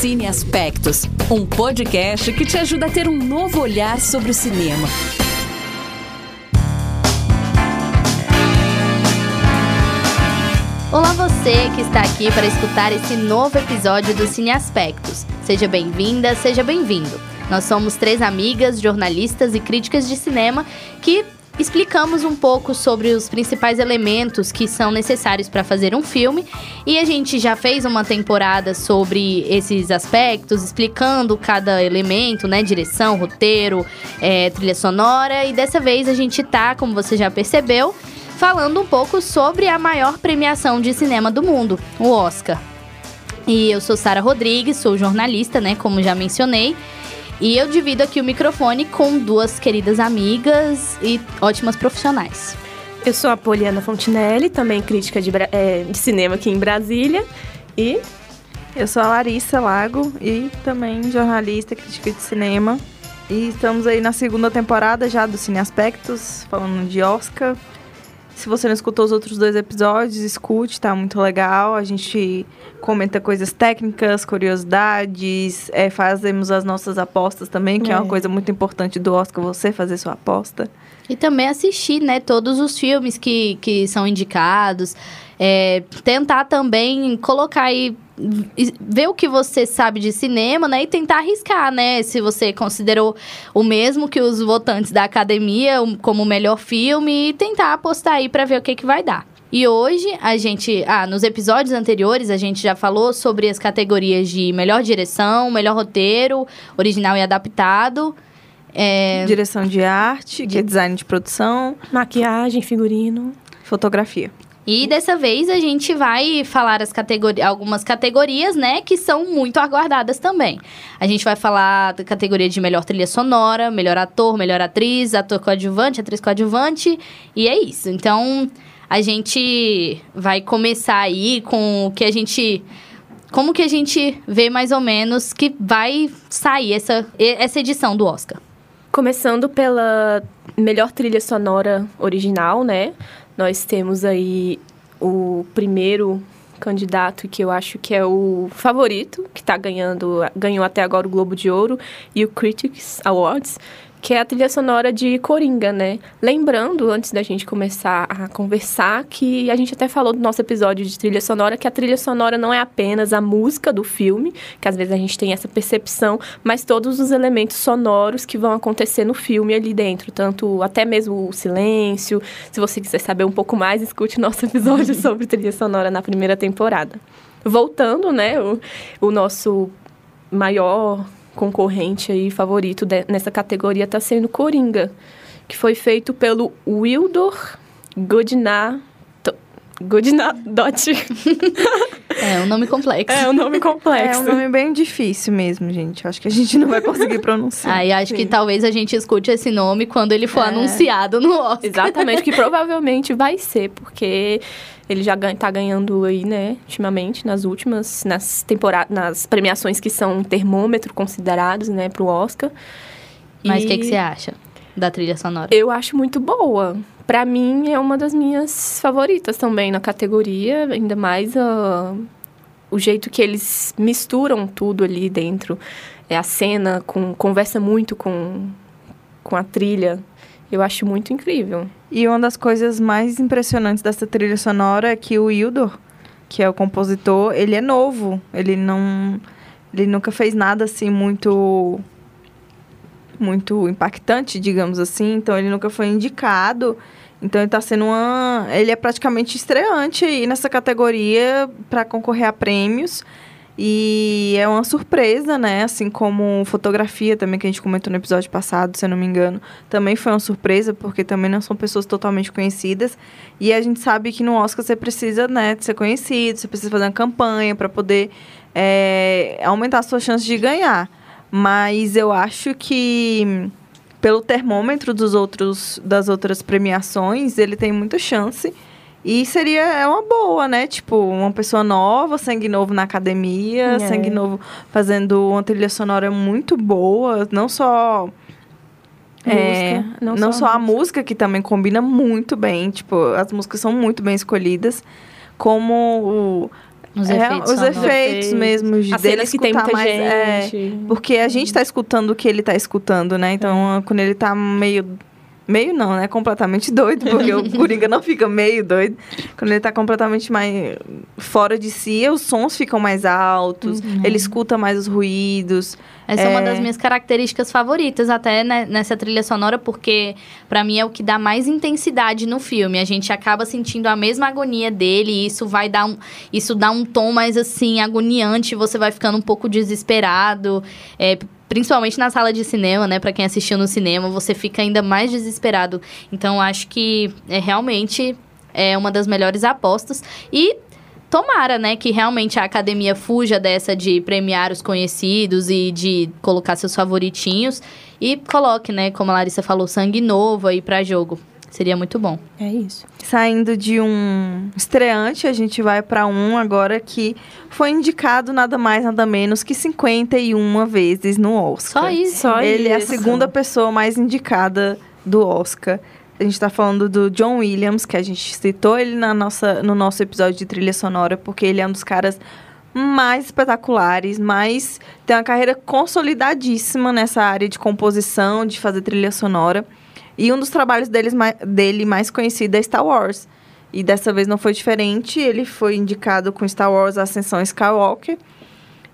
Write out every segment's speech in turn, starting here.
Cine Aspectos, um podcast que te ajuda a ter um novo olhar sobre o cinema. Olá você que está aqui para escutar esse novo episódio do Cine Aspectos. Seja bem-vinda, seja bem-vindo. Nós somos três amigas, jornalistas e críticas de cinema que explicamos um pouco sobre os principais elementos que são necessários para fazer um filme e a gente já fez uma temporada sobre esses aspectos, explicando cada elemento, né? Direção, roteiro, é, trilha sonora e dessa vez a gente tá, como você já percebeu, falando um pouco sobre a maior premiação de cinema do mundo, o Oscar. E eu sou Sara Rodrigues, sou jornalista, né? Como já mencionei. E eu divido aqui o microfone com duas queridas amigas e ótimas profissionais. Eu sou a Poliana Fontinelli, também crítica de, é, de, cinema aqui em Brasília. E eu sou a Larissa Lago e também jornalista, crítica de cinema. E estamos aí na segunda temporada já do Cine Aspectos, falando de Oscar. Se você não escutou os outros dois episódios, escute, tá muito legal. A gente comenta coisas técnicas, curiosidades, é, fazemos as nossas apostas também, que é. é uma coisa muito importante do Oscar, você fazer sua aposta. E também assistir, né, todos os filmes que, que são indicados. É, tentar também colocar aí ver o que você sabe de cinema, né? E tentar arriscar, né? Se você considerou o mesmo que os votantes da academia como o melhor filme e tentar apostar aí para ver o que, que vai dar. E hoje a gente, ah, nos episódios anteriores a gente já falou sobre as categorias de melhor direção, melhor roteiro, original e adaptado. É... Direção de arte, de... que é design de produção, maquiagem, figurino, fotografia. E dessa vez a gente vai falar as categori algumas categorias, né, que são muito aguardadas também. A gente vai falar da categoria de melhor trilha sonora, melhor ator, melhor atriz, ator coadjuvante, atriz coadjuvante, e é isso. Então, a gente vai começar aí com o que a gente como que a gente vê mais ou menos que vai sair essa, essa edição do Oscar? Começando pela melhor trilha sonora original, né? Nós temos aí o primeiro candidato que eu acho que é o favorito, que está ganhando, ganhou até agora o Globo de Ouro e o Critics Awards, que é a trilha sonora de Coringa, né? Lembrando, antes da gente começar a conversar, que a gente até falou do nosso episódio de trilha sonora, que a trilha sonora não é apenas a música do filme, que às vezes a gente tem essa percepção, mas todos os elementos sonoros que vão acontecer no filme ali dentro, tanto até mesmo o silêncio. Se você quiser saber um pouco mais, escute nosso episódio sobre trilha sonora na primeira temporada. Voltando, né, o, o nosso maior concorrente aí favorito de, nessa categoria está sendo Coringa, que foi feito pelo Wildor Godina Godinadot. É um nome complexo. É um nome complexo. É um nome bem difícil mesmo, gente. Acho que a gente não vai conseguir pronunciar. Ah, e acho Sim. que talvez a gente escute esse nome quando ele for é. anunciado no Oscar. Exatamente, que provavelmente vai ser, porque ele já está ganhando aí, né, ultimamente, nas últimas, nas temporadas, nas premiações que são termômetro considerados, né, para o Oscar. Mas o e... que, que você acha da trilha sonora? Eu acho muito boa. Para mim, é uma das minhas favoritas também na categoria, ainda mais uh, o jeito que eles misturam tudo ali dentro. É a cena, com, conversa muito com, com a trilha. Eu acho muito incrível. E uma das coisas mais impressionantes dessa trilha sonora é que o Hildor, que é o compositor, ele é novo. Ele não. Ele nunca fez nada assim muito. Muito impactante, digamos assim. Então ele nunca foi indicado. Então ele está sendo uma. Ele é praticamente estreante aí nessa categoria para concorrer a prêmios. E é uma surpresa, né? Assim como fotografia também, que a gente comentou no episódio passado, se eu não me engano, também foi uma surpresa, porque também não são pessoas totalmente conhecidas. E a gente sabe que no Oscar você precisa, né, de ser conhecido, você precisa fazer uma campanha para poder é, aumentar a sua chance de ganhar. Mas eu acho que pelo termômetro dos outros, das outras premiações, ele tem muita chance. E seria é uma boa, né? Tipo, uma pessoa nova, sangue novo na academia, é. sangue novo fazendo uma trilha sonora muito boa, não só é, não, não, só, só a música. música, que também combina muito bem, tipo, as músicas são muito bem escolhidas, como o, Os É, efeitos os efeitos mesmo de As dele que tem escutar muita mais, é, gente. porque a gente tá escutando o que ele tá escutando, né? Então, quando ele tá meio meio não, né? Completamente doido, porque o Coringa não fica meio doido. Quando ele tá completamente mais fora de si, os sons ficam mais altos, ele escuta mais os ruídos. Essa é, uma É. das minhas características favoritas, até né, nessa trilha sonora, porque pra mim é o que dá mais intensidade no filme. A gente acaba sentindo a mesma agonia dele, e isso vai dar um. Isso dá um tom mais assim, agoniante, você vai ficando um pouco desesperado. É, principalmente na sala de cinema, né? Pra quem assistiu no cinema, você fica ainda mais desesperado. Então, acho que é realmente é uma das melhores apostas. E Tomara, né, que realmente a academia fuja dessa de premiar os conhecidos e de colocar seus favoritinhos e coloque, né, como a Larissa falou, sangue novo aí pra jogo. Seria muito bom. É isso. Saindo de um estreante, a gente vai pra um agora que foi indicado nada mais, nada menos que 51 vezes no Oscar. Só isso. Só Ele é a isso. segunda pessoa mais indicada do Oscar. A gente tá falando do John Williams, que a gente citou ele na nossa, no nosso episódio de trilha sonora, porque ele é um dos caras mais espetaculares, mais tem uma carreira consolidadíssima nessa área de composição, de fazer trilha sonora. E um dos trabalhos deles, dele mais conhecido é Star Wars. E dessa vez não foi diferente, ele foi indicado com Star Wars Ascensão Skywalker.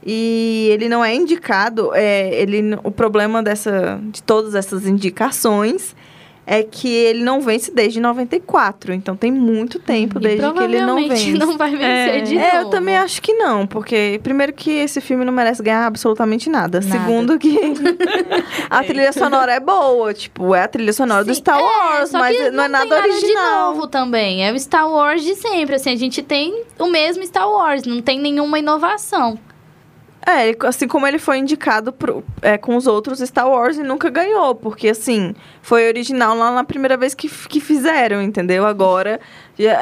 E ele não é indicado, é, ele, o problema dessa, de todas essas indicações é que ele não vence desde 94. Então tem muito tempo E desde que ele não vence. não vai vencer É. de É, eu novo. também acho que não, porque primeiro que esse filme não merece ganhar absolutamente nada. Nada. Segundo que a trilha sonora é boa, tipo, é a trilha sonora do Sim, Star é, Wars, só mas que não é nada original. de novo também. É o Star Wars de sempre, assim, a gente tem o mesmo Star Wars, não tem nenhuma inovação. É, assim como ele foi indicado pro- é, com os outros Star Wars e nunca ganhou, porque assim, foi original lá na primeira vez que, que fizeram, entendeu? Agora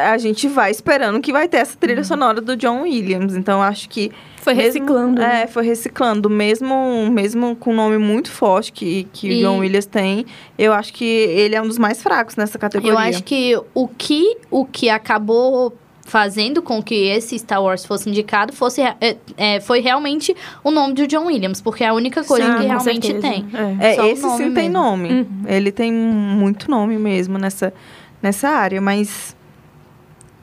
a gente vai esperando que vai ter essa trilha sonora do John Williams. Então acho que. Foi mesmo- reciclando. né? É, foi reciclando. Mesmo, mesmo com um nome muito forte que, que E- o John Williams tem, eu acho que ele é um dos mais fracos nessa categoria. Eu acho que o que o que acabou fazendo com que esse Star Wars fosse indicado fosse é, é, foi realmente o nome do John Williams, porque é a única coisa Sim, que realmente certeza. tem. É. É, esse sim tem mesmo. nome. Uhum. Ele tem muito nome mesmo nessa, nessa área, mas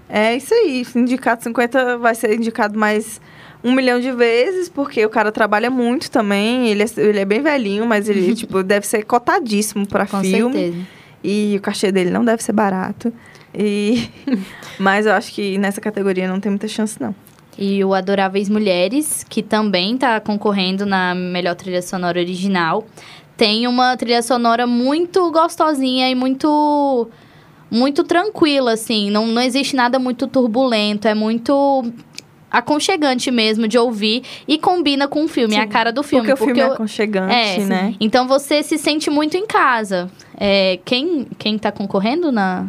é isso aí. Indicado 50 vai ser indicado mais um milhão de vezes, porque o cara trabalha muito também. Ele é, ele é bem velhinho, mas ele tipo, deve ser cotadíssimo para Com filme. certeza. E o cachê dele não deve ser barato. E... mas eu acho que nessa categoria não tem muita chance, não. E o Adoráveis Mulheres, que também tá concorrendo na melhor trilha sonora original, tem uma trilha sonora muito gostosinha e muito muito tranquila, assim. Não, não existe nada muito turbulento, é muito aconchegante mesmo de ouvir e combina com o filme, é a Sim, cara do filme. Porque, o filme é aconchegante, é, né? Então você se sente muito em casa. É, quem, quem tá concorrendo na.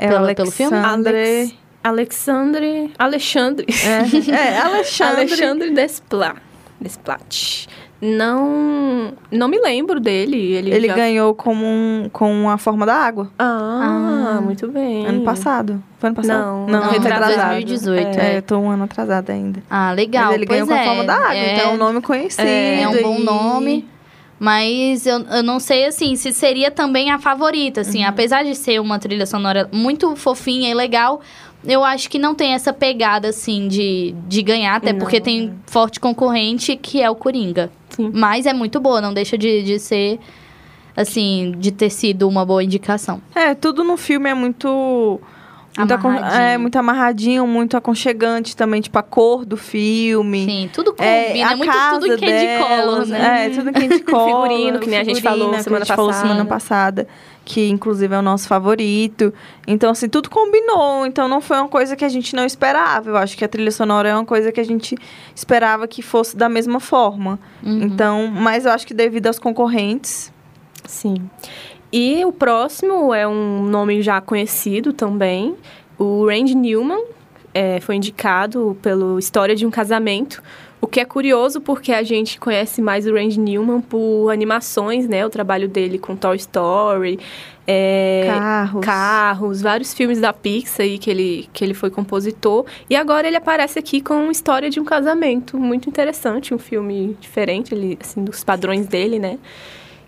É Pelo- o pelo filme? Alexandre... Alexandre. Alexandre. É, é, Alexandre... Alexandre Desplat. Desplat. Não. Não me lembro dele. Ele, Ele já- ganhou como um, com a forma da água. Ah, Ah. muito bem. Ano passado. Foi ano passado? Não, não, não, retrasado. 2018, É, é. eu tô um ano atrasada ainda. Ah, legal. Mas ele pois ganhou com a é, forma da água, é, então é um nome conhecido. É, é um bom e- nome. Mas eu, eu não sei, assim, se seria também a favorita, assim. Uhum. Apesar de ser uma trilha sonora muito fofinha e legal, eu acho que não tem essa pegada, assim, de, de ganhar. Até Não. porque tem forte concorrente, que é o Coringa. Sim. Mas é muito boa, não deixa de, de ser, assim, de ter sido uma boa indicação. É, tudo no filme é muito... Muito, Amarradinho. é, muito amarradinho, muito aconchegante também, tipo, a cor do filme. Sim, tudo É, combina, é muito tudo em candy color, delas, né? É, tudo em candy color. Figurino, que nem a gente falou que semana a gente falou passada. semana passada, que inclusive é o nosso favorito. Então, assim, tudo combinou. Então, não foi uma coisa que a gente não esperava. Eu acho que a trilha sonora é uma coisa que a gente esperava que fosse da mesma forma. Uhum. Então, mas eu acho que devido aos concorrentes... Sim. E o próximo é um nome já conhecido também, o Randy Newman. é, foi indicado pelo História de um Casamento. O que é curioso porque a gente conhece mais o Randy Newman por animações, né? O trabalho dele com Toy Story, é, Carros. Carros, vários filmes da Pixar aí que ele, que ele foi compositor. E agora ele aparece aqui com História de um Casamento, muito interessante, um filme diferente, ele, assim, dos padrões dele, né?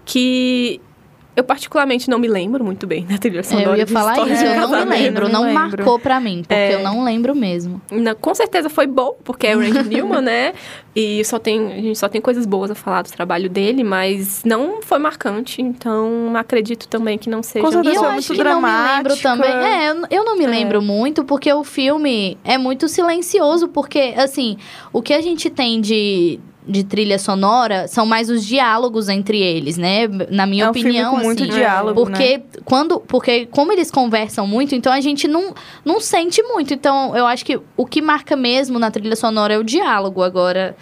Que eu particularmente não me lembro muito bem da trilha sonora Eu ia de falar História isso, eu não me lembro, não não lembro. marcou pra mim, porque É. eu não lembro mesmo. Não, com certeza foi bom, porque é o Randy Newman, né? E só tem, a gente só tem coisas boas a falar do trabalho dele, mas não foi marcante, então acredito também que não seja. Com E eu acho muito que não me lembro dramática. também. É, eu, eu não me É. lembro muito, porque o filme é muito silencioso, porque, assim, o que a gente tem de, de trilha sonora são mais os diálogos entre eles, né? Na minha é um filme opinião, com muito assim. diálogo, né? Porque quando, porque como eles conversam muito, então a gente não, não sente muito. Então, eu acho que o que marca mesmo na trilha sonora é o diálogo. Agora,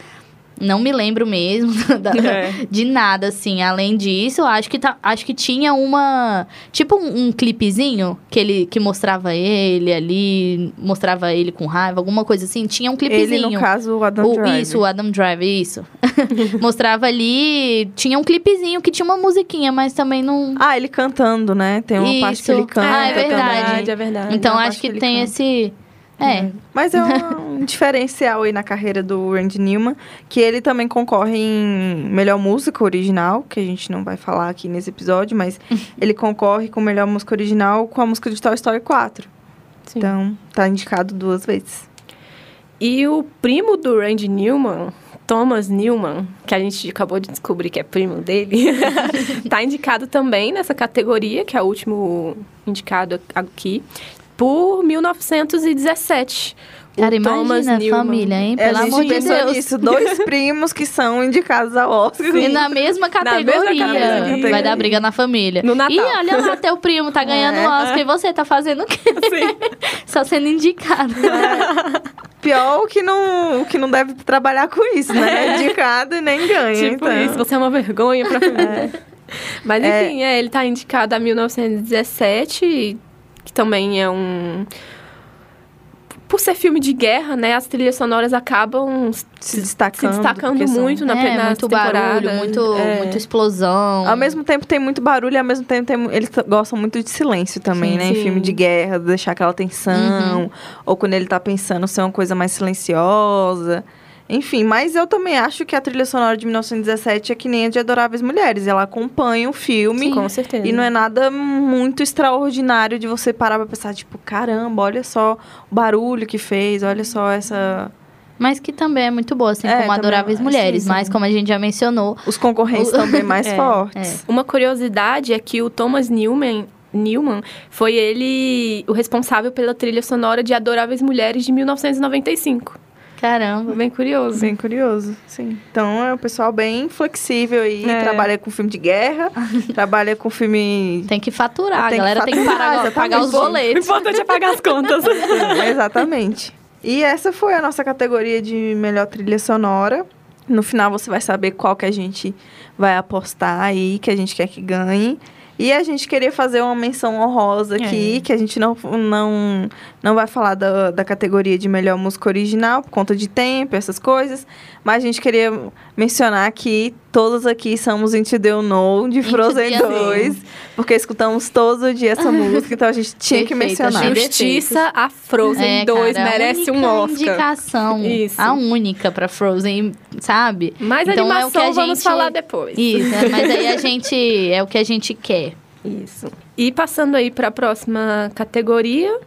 não me lembro mesmo da- É. de nada, assim. Além disso, acho que, tá, acho que tinha uma. Tipo um, um clipezinho que ele que mostrava ele ali, mostrava ele com raiva, alguma coisa assim. Tinha um clipezinho. Ele, no caso, o Adam O- Driver. Isso, o Adam Driver, isso. Mostrava ali. Tinha um clipezinho que tinha uma musiquinha, mas também não. Ah, ele cantando, né? Tem uma parte que Isso. ele canta Ah, é verdade. também. é verdade. então uma acho parte que, que tem canta. esse. É. Mas é um diferencial aí na carreira do Randy Newman, que ele também concorre em melhor música original, que a gente não vai falar aqui nesse episódio, mas ele concorre com melhor música original com a música de Toy Story 4. Sim. Então, tá indicado duas vezes. E o primo do Randy Newman, Thomas Newman, que a gente acabou de descobrir que é primo dele, tá indicado também nessa categoria, que é o último indicado aqui, por 1917. O Cara, Thomas imagina a Newman. família, hein? É, Pelo a amor de Deus. nisso, dois primos que são indicados ao Oscar. E na mesma mesma categoria. categoria. Vai dar briga na família. No Natal. E olha lá, teu primo tá ganhando É. o Oscar e você tá fazendo o quê? Só sendo indicado. Pior o que não, que não deve trabalhar com isso, né? É indicado e nem ganha. Tipo então. isso, você é uma vergonha pra família. Mas É. enfim, é, ele tá indicado a 1917, que também é um. Por ser filme de guerra, né? As trilhas sonoras acabam se se destacando. destacando porque são- muito na é, nas muito barulho, muito, É. muita explosão. Ao mesmo tempo tem muito barulho e ao mesmo tempo tem, eles gostam muito de silêncio também, Sim, né? Em sim. filme de guerra, deixar aquela tensão. Uhum. Ou quando ele tá pensando ser uma coisa mais silenciosa. Enfim, mas eu também acho que a trilha sonora de 1917 é que nem a de Adoráveis Mulheres. Ela acompanha o filme. Com certeza. E não é nada muito extraordinário de você parar pra pensar, tipo, caramba, olha só o barulho que fez, olha só essa. Mas que também é muito boa, assim É, como Adoráveis sim, Mulheres. sim. Mas como a gente já mencionou, Os concorrentes O- também mais É, fortes. Uma curiosidade é que o Thomas Newman, Newman foi ele o responsável pela trilha sonora de Adoráveis Mulheres de 1995. Caramba. Bem curioso. Bem curioso, sim. Então é um pessoal bem flexível aí, É. trabalha com filme de guerra, trabalha com filme. Tem que faturar, a Tem que galera tem que faturar, parar, exatamente. pagar os O boletos. importante é pagar as contas. Exatamente. E essa foi a nossa categoria de melhor trilha sonora. No final você vai saber qual que a gente vai apostar aí, que a gente quer que ganhe. E a gente queria fazer uma menção honrosa aqui, É. que a gente não, não, não vai falar da, da categoria de melhor música original, por conta de tempo, essas coisas. Mas a gente queria mencionar que todos aqui somos Into the Unknown, de Frozen the Unknown. 2. Porque escutamos todo dia essa música, então a gente tinha que Perfeito, mencionar. achei Justiça a Frozen É, 2 cara, a merece um Oscar. indicação. Isso. A única pra Frozen, sabe? Mas Então, é o animação que a vamos gente- falar depois. Isso, é, mas aí a gente. É o que a gente quer. Isso. E passando aí para a próxima categoria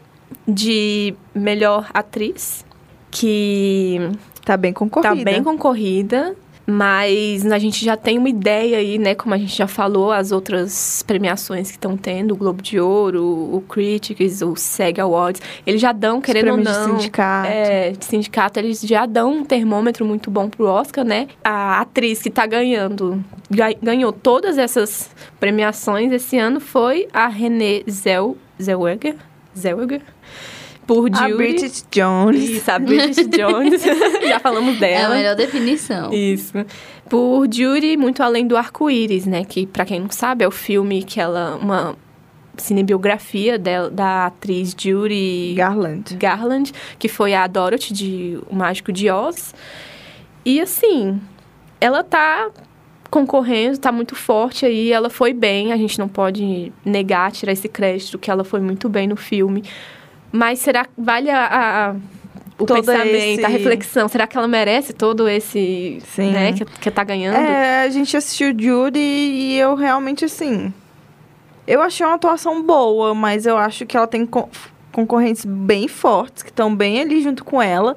de melhor atriz, que Tá bem concorrida. tá bem concorrida, mas a gente já tem uma ideia aí, né? Como a gente já falou, as outras premiações que estão tendo, o Globo de Ouro, o Critics, o SEG Awards, eles já dão, querendo ou não. de sindicato. É, de sindicato, eles já dão um termômetro muito bom pro Oscar, né? A atriz que tá ganhando, ga- ganhou todas essas premiações esse ano foi a Renée Zell, Zellweger, Zellweger, por A Judy. Bridget Jones. Isso, a Bridget Jones. já falamos É a dela. melhor definição. Isso. Por Judy, muito além do arco-íris, né? Que, pra quem não sabe, é o filme que ela. Uma cinebiografia da, da atriz Judy Garland. Garland, que foi a Dorothy de O Mágico de Oz. E assim, ela tá concorrendo, tá muito forte aí, ela foi bem, a gente não pode negar, tirar esse crédito que ela foi muito bem no filme. Mas será que vale a, a o Todo pensamento, esse- a reflexão, será que ela merece todo esse, Sim. né, que, que tá ganhando? É, a gente assistiu Judy e eu realmente, assim... Eu achei uma atuação boa, mas eu acho que ela tem con- concorrentes bem fortes, que estão bem ali junto com ela.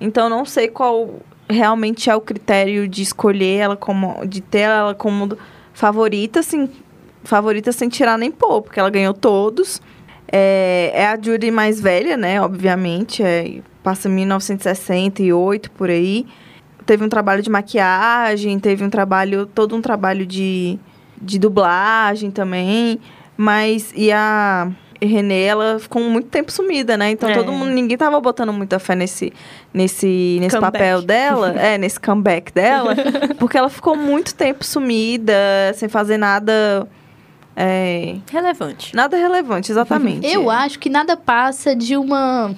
Então, não sei qual realmente é o critério de escolher ela como... De ter ela como favorita, assim... Favorita sem tirar nem pôr, porque ela ganhou todos. É, é a Judy mais velha, né? Obviamente. É, passa em 1968, por aí teve um trabalho de maquiagem, teve um trabalho, todo um trabalho de, de dublagem também. Mas, e a Renée, ela ficou muito tempo sumida, né? Então É. todo mundo, ninguém tava botando muita fé nesse, nesse, nesse Comeback. papel dela, é, nesse comeback dela, porque ela ficou muito tempo sumida, sem fazer nada. É, Relevante. nada relevante, exatamente. Eu acho que nada passa de uma.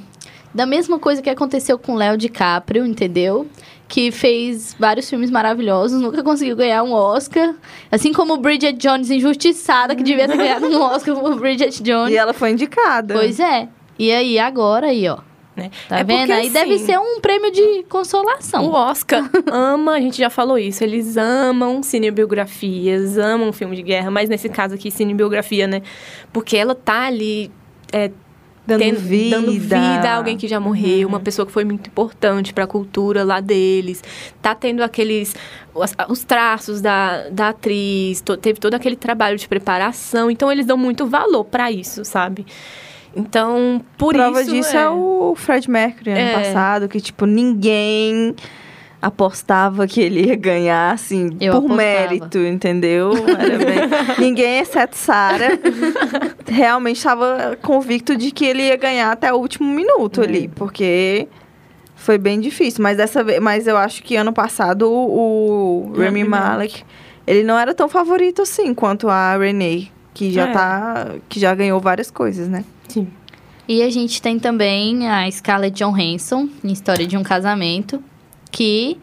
Da mesma coisa que aconteceu com Léo DiCaprio, entendeu? Que fez vários filmes maravilhosos, nunca conseguiu ganhar um Oscar. Assim como Bridget Jones, injustiçada, que devia ter ganhado um Oscar por Bridget Jones. E ela foi indicada. Pois é. E aí, agora aí, ó. Né? Tá É vendo? porque, aí deve assim, ser um prêmio de consolação. O Oscar ama, a gente já falou isso, eles amam cinebiografias, amam filme de guerra, mas nesse caso aqui, cinebiografia, né? Porque ela tá ali é, Dando tendo- vida. dando vida a alguém que já morreu, Uhum. uma pessoa que foi muito importante para a cultura lá deles. Tá tendo aqueles os, os traços da, da atriz, to- teve todo aquele trabalho de preparação, então eles dão muito valor para isso, sabe? Então, por Prova isso disso é. o Fred Mercury ano É. passado, que, tipo, ninguém apostava que ele ia ganhar, assim, Eu por apostava. mérito, entendeu? Ninguém, exceto Sarah, realmente estava convicto de que ele ia ganhar até o último minuto ali, porque foi bem difícil. Mas dessa vez, mas eu acho que ano passado o, o Rami Malek, ele não era tão favorito assim quanto a Renee, que já É. tá, que já ganhou várias coisas, né? Sim. E a gente tem também a Scarlett Johansson, em História de um Casamento, que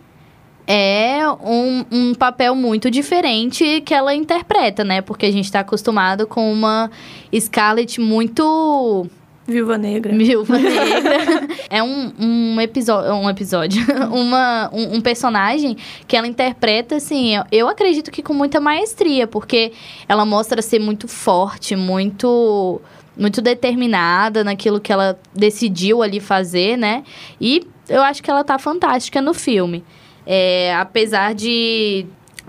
é um, um papel muito diferente que ela interpreta, né? Porque a gente tá acostumado com uma Scarlett muito Viúva Negra. Viúva Negra. é um, um episódio. Um episódio. Uma, um, um personagem que ela interpreta, assim, eu acredito que com muita maestria, porque ela mostra ser muito forte, muito. Muito determinada naquilo que ela decidiu ali fazer, né? E eu acho que ela tá fantástica no filme. É, apesar de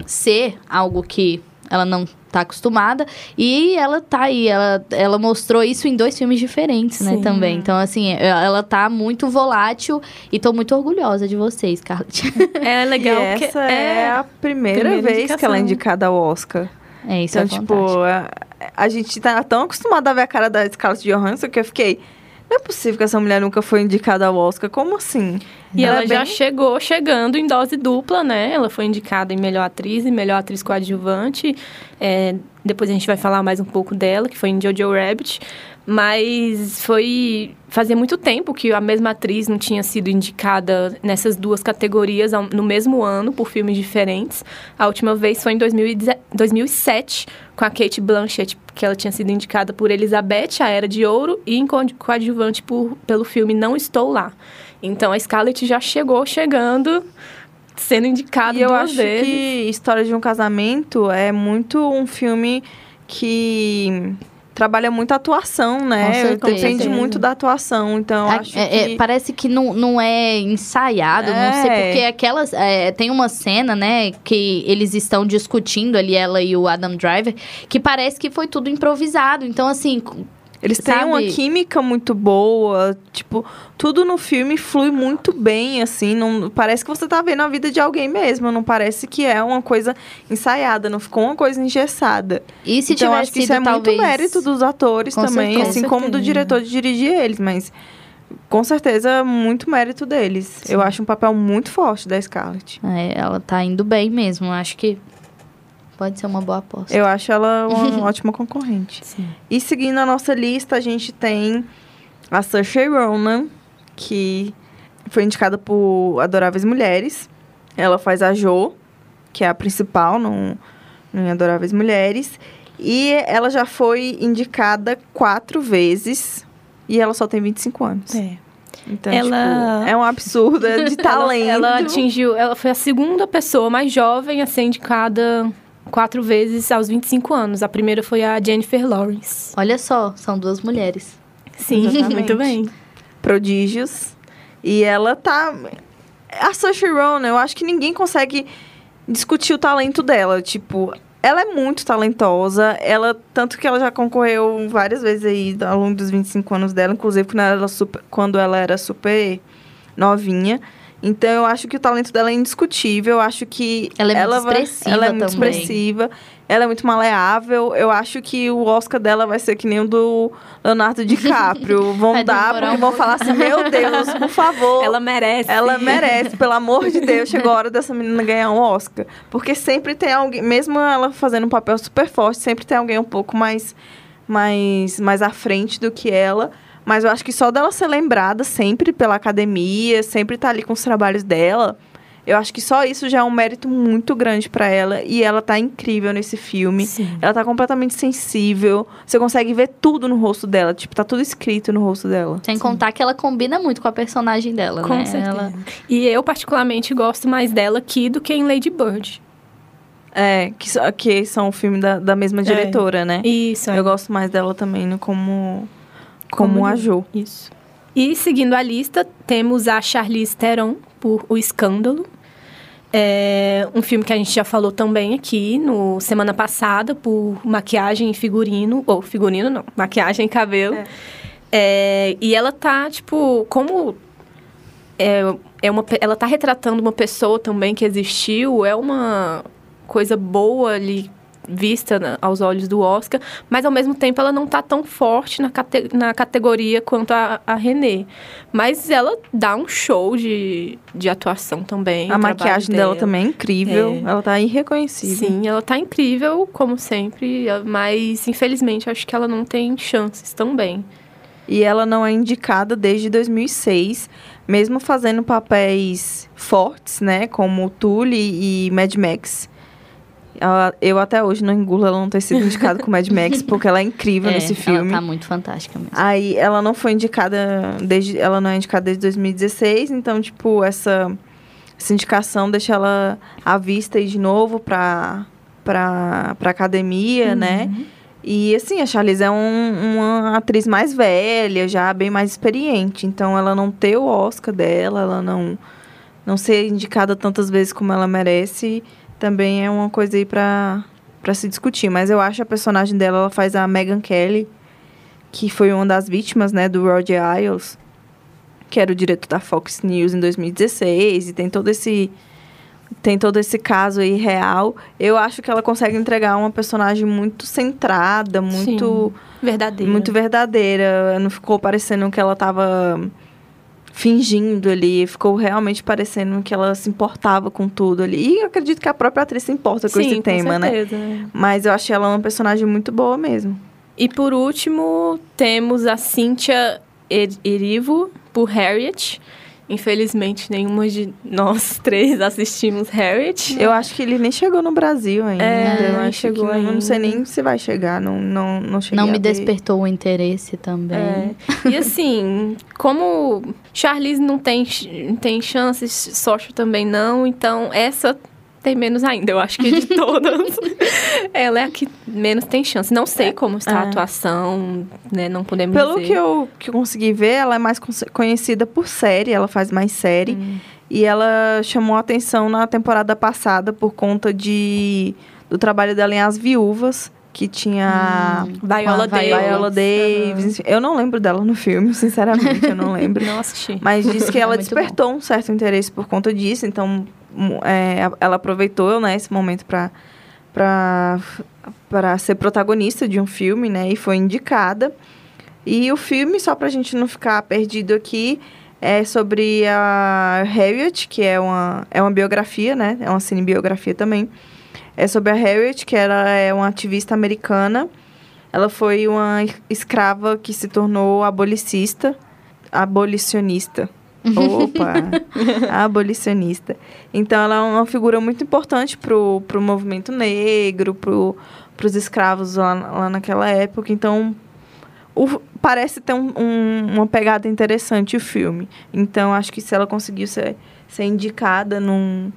ser algo que ela não tá acostumada. E ela tá aí, ela, ela mostrou isso em dois filmes diferentes, né, Sim. também. Então, assim, ela tá muito volátil e tô muito orgulhosa de vocês, Scarlett. É legal e porque essa é, a primeira, primeira vez que ela é indicação. indicada ao Oscar. É, isso então, é tipo, fantástico. A, gente tá tão acostumada a ver a cara da Scarlett Johansson que eu fiquei... Não é possível que essa mulher nunca foi indicada ao Oscar. Como assim? E ela, é já bem- chegou chegando em dose dupla, né? Ela foi indicada em melhor atriz e melhor atriz coadjuvante. É, depois a gente vai falar mais um pouco dela, que foi em Jojo Rabbit. Mas foi. Fazia muito tempo que a mesma atriz não tinha sido indicada nessas duas categorias no mesmo ano, por filmes diferentes. A última vez foi em 2010 2007, com a Kate Blanchett, que ela tinha sido indicada por Elizabeth, a Era de Ouro, e em coad- coadjuvante por, pelo filme Não Estou Lá. Então a Scarlett já chegou chegando, sendo indicada E eu acho vezes. que História de um Casamento é muito um filme que trabalha muito a atuação, né? Com certeza. Depende muito da atuação. Então, A- acho é- é, que... parece que não, não é ensaiado, não sei, É. porque aquelas. é, tem uma cena, né, que eles estão discutindo ali, ela e o Adam Driver, que parece que foi tudo improvisado. Então, assim, Eles têm sabe? uma química muito boa, tipo, tudo no filme flui muito bem, assim, não parece que você tá vendo a vida de alguém mesmo, não parece que é uma coisa ensaiada, não ficou uma coisa engessada. e se então tivesse acho que isso sido é talvez. muito mérito dos atores Com também, certeza. assim Com como do diretor de dirigir eles, mas com certeza muito mérito deles. Eu acho um papel muito forte da Scarlett. É, ela tá indo bem mesmo. Acho que Pode ser uma boa aposta. Eu acho ela uma ótima concorrente. Sim. E seguindo a nossa lista, a gente tem a Saoirse Ronan, que foi indicada por Adoráveis Mulheres. Ela faz a Jo, que é a principal no, no em Adoráveis Mulheres. E ela já foi indicada quatro vezes. E ela só tem 25 anos. É. Então, Ela- tipo, é um absurdo é de talento. Ela, ela atingiu, ela foi a segunda pessoa mais jovem a ser indicada quatro vezes aos 25 anos. A primeira foi a Jennifer Lawrence. Olha só, são duas mulheres. Sim, Exatamente. muito bem. prodígios. E ela tá. A Saoirse Ronan, eu acho que ninguém consegue discutir o talento dela. Tipo, ela é muito talentosa. Ela, tanto que ela já concorreu várias vezes aí ao longo dos 25 anos dela, inclusive quando ela era super, quando ela era super novinha. Então eu acho que o talento dela é indiscutível. Eu acho que Ela é muito vai- expressiva ela é muito também. expressiva. Ela é muito maleável. Eu acho que o Oscar dela vai ser que nem o do Leonardo DiCaprio. Vão Vai dar porque um vão falar assim: "Meu Deus, por favor". Ela merece. Ela merece, pelo amor de Deus, chegou a hora dessa menina ganhar um Oscar. Porque sempre tem alguém, mesmo ela fazendo um papel super forte, sempre tem alguém um pouco mais, mais, mais à frente do que ela. Mas eu acho que só dela ser lembrada sempre pela academia, sempre estar ali com os trabalhos dela, eu acho que só isso já é um mérito muito grande pra ela. E ela tá incrível nesse filme. Sim. Ela tá completamente sensível. Você consegue ver tudo no rosto dela. Tipo, tá tudo escrito no rosto dela. Sem contar que ela combina muito com a personagem dela, Com né? certeza. Ela... E eu, particularmente, gosto mais dela aqui do que em Lady Bird. É, que, que são o filme da, da mesma diretora, né? Isso, é. Eu gosto mais dela também como, como, Como a. Jo. Isso. E seguindo a lista, temos a Charlize Theron por O Escândalo. É um filme que a gente já falou também aqui no semana passada por maquiagem e figurino, ou figurino não, maquiagem e cabelo. É. É, e ela tá, tipo, como é, é uma, ela tá retratando uma pessoa também que existiu, é uma coisa boa ali vista na- aos olhos do Oscar, mas ao mesmo tempo ela não tá tão forte na, cate- na categoria quanto a, a René. Mas ela dá um show de, de atuação também. A maquiagem dela. também é incrível. É. Ela tá irreconhecível. Sim, ela tá incrível, como sempre, mas infelizmente acho que ela não tem chances também. E ela não é indicada desde 2006, mesmo fazendo papéis fortes, né? Como Tully e Mad Max. Eu até hoje não engulo ela não ter sido indicada com Mad Max, porque ela é incrível É, nesse filme. Ela tá muito fantástica mesmo. Aí ela não foi indicada desde. Ela não é indicada desde 2016, então, tipo, essa, essa indicação deixa ela à vista aí de novo pra, pra, pra academia, né? E assim, a Charlize é um- uma atriz mais velha, já bem mais experiente. Então ela não ter o Oscar dela, ela não, não ser indicada tantas vezes como ela merece, também é uma coisa aí pra, pra se discutir. Mas eu acho a personagem dela, ela faz a Megan Kelly, que foi uma das vítimas, né, do Roger Ailes, que era o diretor da Fox News em 2016, e tem todo esse tem todo esse caso aí real. Eu acho que ela consegue entregar uma personagem muito centrada, muito Verdadeira. muito verdadeira. Não ficou parecendo que ela tava fingindo ali, ficou realmente parecendo que ela se importava com tudo ali. E eu acredito que a própria atriz se importa com Sim, esse tema, né? certeza. Mas eu achei ela uma personagem muito boa mesmo. E por último, temos a Cynthia Er- Erivo por Harriet. Infelizmente, nenhuma de nós três assistimos Harriet. Eu acho que ele nem chegou no Brasil ainda. É, acho chegou que, eu Não sei ainda. nem se vai chegar, não, não, não cheguei Não a me ver. despertou o interesse também. É. E assim, como Charlize não tem, não tem chances, Sorcha também não, então essa tem menos ainda. Eu acho que de todas, ela é a que menos tem chance. Não sei como está a É. atuação, né? Não podemos Pelo dizer. que eu, que eu consegui ver, ela é mais conhecida por série, ela faz mais série. Hum. E ela chamou a atenção na temporada passada por conta de do trabalho dela em As Viúvas, que tinha Viola a Davis. Viola Davis. enfim. Eu não lembro dela no filme, sinceramente, eu não lembro. Não assisti. Mas diz que É ela muito despertou um certo interesse por conta disso, então é, a- ela aproveitou né, esse momento para para ser protagonista de um filme, né? E foi indicada. E o filme, só pra gente não ficar perdido aqui, É sobre a Harriet, que é uma, é uma biografia, né? É uma cinebiografia também. É sobre a Harriet, que ela é uma ativista americana. Ela foi uma escrava que se tornou abolicista, abolicionista. Opa! abolicionista. Então, ela é uma figura muito importante pro, pro movimento negro, pro, pros escravos lá, lá naquela época. Então, o, parece ter um, um, uma pegada interessante o filme. Então, acho que se ela conseguiu ser, ser indicada num,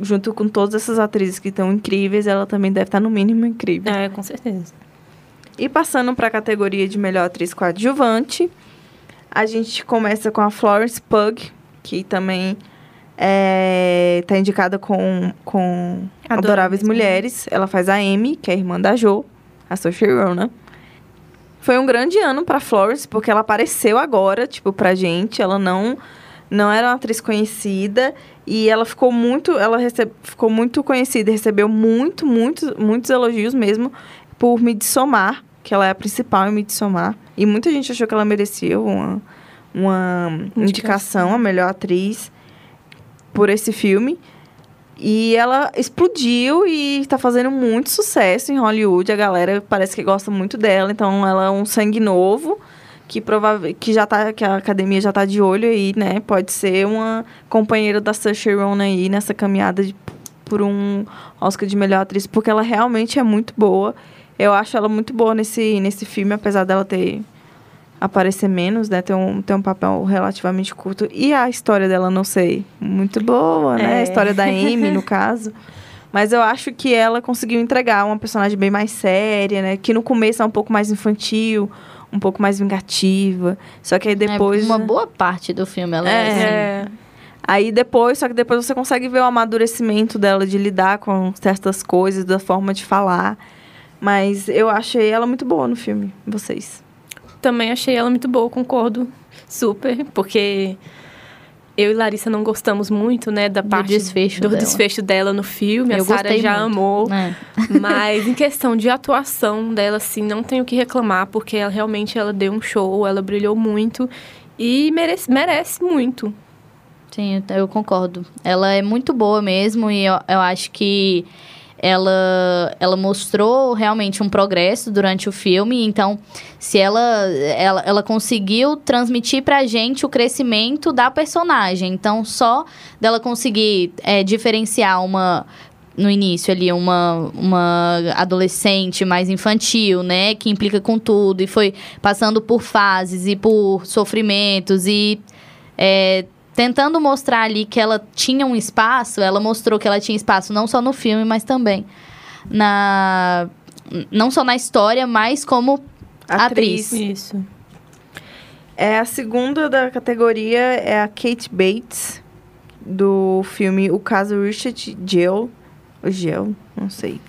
junto com todas essas atrizes que estão incríveis, ela também deve estar no mínimo incrível. É, com certeza. E passando para a categoria de melhor atriz coadjuvante, a gente começa com a Florence Pugh, que também está indicada com, com Adoráveis Adoráveis Mulheres. Ela faz a Amy, que é a irmã da Jo, a Saoirse Ronan. Foi um grande ano para Florence, porque ela apareceu agora, tipo, pra gente. Ela não não era uma atriz conhecida e ela ficou muito, ela recebe, ficou muito conhecida, e recebeu muito, muito, muitos elogios mesmo por Midsommar, que ela é a principal em Midsommar. E muita gente achou que ela merecia uma, uma indicação, Indicação. a melhor atriz por esse filme. E ela explodiu e está fazendo muito sucesso em Hollywood. A galera parece que gosta muito dela. Então, ela é um sangue novo que provável que já tá que a academia já tá de olho aí, né? Pode ser uma companheira da Saoirse Ronan aí nessa caminhada de, por um Oscar de melhor atriz, porque ela realmente é muito boa. Eu acho ela muito boa nesse nesse filme, apesar dela ter aparecer menos, né? Ter um, ter um papel relativamente curto. E a história dela, não sei, muito boa, né? É. A história da Amy, no caso. Mas eu acho que ela conseguiu entregar uma personagem bem mais séria, né? Que no começo é um pouco mais infantil, um pouco mais vingativa. Só que aí depois. É uma boa parte do filme, ela é, É. assim. É. Aí depois, só que depois você consegue ver o amadurecimento dela de lidar com certas coisas, da forma de falar. Mas eu achei ela muito boa no filme, vocês. Também achei ela muito boa, concordo super, porque eu e Larissa não gostamos muito, né, da Do parte desfecho do dela. desfecho dela no filme. Eu a Sarah gostei já muito. amou. É. Mas em questão de atuação dela, assim, não tenho o que reclamar, porque ela realmente ela deu um show, ela brilhou muito e merece, merece muito. Sim, eu- eu concordo. Ela é muito boa mesmo e eu, eu acho que ela, ela mostrou realmente um progresso durante o filme. Então, se ela, ela, ela conseguiu transmitir pra gente o crescimento da personagem. Então, só dela conseguir é, diferenciar uma no início ali uma, uma adolescente mais infantil, né, que implica com tudo e foi passando por fases e por sofrimentos e é, tentando mostrar ali que ela tinha um espaço, ela mostrou que ela tinha espaço não só no filme, mas também na não só na história, mas como Atriz. Isso. É a segunda da categoria é a Kate Bates do filme O Caso Richard o Gere, não sei.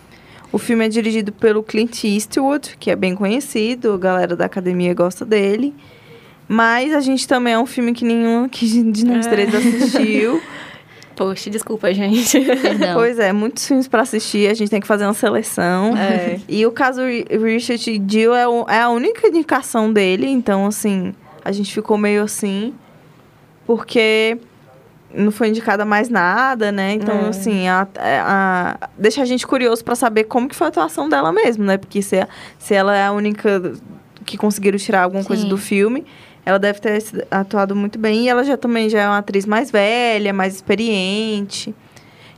O filme é dirigido pelo Clint Eastwood, que é bem conhecido, a galera da academia gosta dele. Mas a gente também é um filme que nenhum aqui de nós É. três assistiu. Poxa, desculpa, gente. perdão. Pois é, muitos filmes pra assistir, a gente tem que fazer uma seleção. É. E o caso Ri- Richard Dill é, o- é a única indicação dele, então, assim, a gente ficou meio assim, porque não foi indicada mais nada, né? Então, É. assim, a, a- deixa a gente curioso pra saber como que foi a atuação dela mesmo, né? Porque se, se ela é a única que conseguiram tirar alguma coisa Sim. do filme, ela deve ter atuado muito bem. E ela já também já é uma atriz mais velha, mais experiente.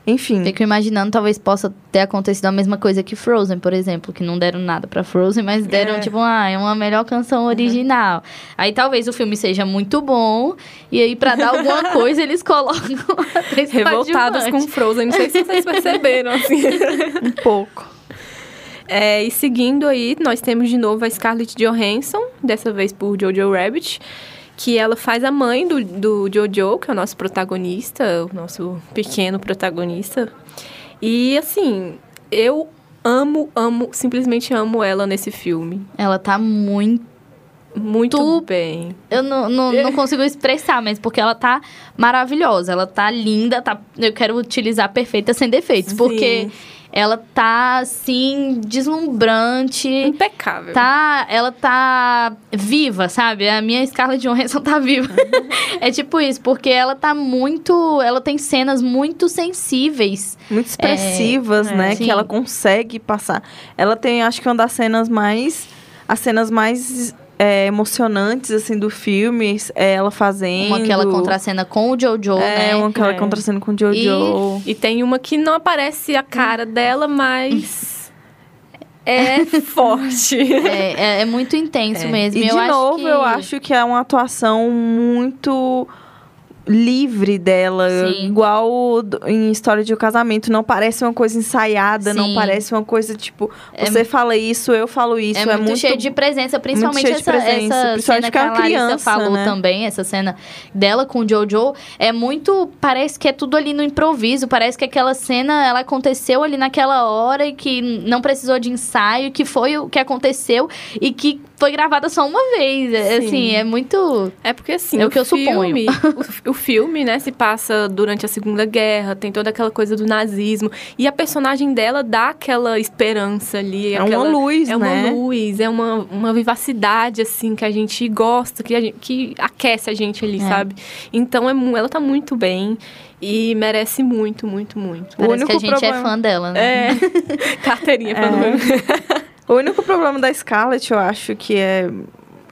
Enfim. Fico imaginando, talvez possa ter acontecido a mesma coisa que Frozen, por exemplo, que não deram nada pra Frozen, mas deram, É. tipo, ah, é uma melhor canção original. Aí talvez o filme seja muito bom, e aí pra dar alguma coisa eles colocam Revoltados com. Frozen, não sei se vocês perceberam, assim. Um pouco. É, e seguindo aí, nós temos de novo a Scarlett Johansson, dessa vez por Jojo Rabbit, que ela faz a mãe do, do Jojo, que é o nosso protagonista, o nosso pequeno protagonista. E assim, eu amo, amo, simplesmente amo ela nesse filme. Ela tá muito. Muito Tu- bem. Eu não, não, não consigo expressar, mas porque ela tá maravilhosa, ela tá linda, tá. Eu quero utilizar perfeita sem defeitos, porque Sim. Ela tá assim deslumbrante. Impecável. Tá, ela tá viva, sabe? A minha Scarlett Johansson tá viva. é tipo isso, porque ela tá muito, ela tem cenas muito sensíveis. Muito expressivas, É, né? é. Que ela consegue passar. Ela tem, acho que uma das cenas mais. As cenas mais é, emocionantes, assim, do filme. É ela fazendo. Uma aquela contracena com o Jojo, É, né? uma aquela É. contracena com o Jojo. E tem uma que não aparece a cara dela, mas é forte. É, é- é muito intenso É. mesmo. E eu de acho novo, que... eu acho que é uma atuação muito livre dela, Sim. igual em História de um Casamento, não parece uma coisa ensaiada, não Sim. parece uma coisa tipo, É você fala isso, eu falo isso, é, muito cheio de presença, principalmente cheio de essa, presença, essa principalmente cena que que é a uma Larissa criança, falou né? também, essa cena dela com o Jojo, é muito, parece que é tudo ali no improviso, parece que aquela cena, ela aconteceu ali naquela hora e que não precisou de ensaio, que foi o que aconteceu e que foi gravada só uma vez, É, Sim. assim, é muito... É porque assim, É o que eu filme, o, o filme, né, se passa durante a Segunda Guerra, tem toda aquela coisa do nazismo. E a personagem dela dá aquela esperança ali. É aquela, uma luz, É uma né? luz, é uma, uma vivacidade, assim, que a gente gosta, que, a gente- que aquece a gente ali, É. sabe? Então, é, ela tá muito bem e merece muito, muito, muito. Parece único que a gente é problema- fã dela, né? É, carteirinha pra É. número. O único problema da Scarlett, eu acho que é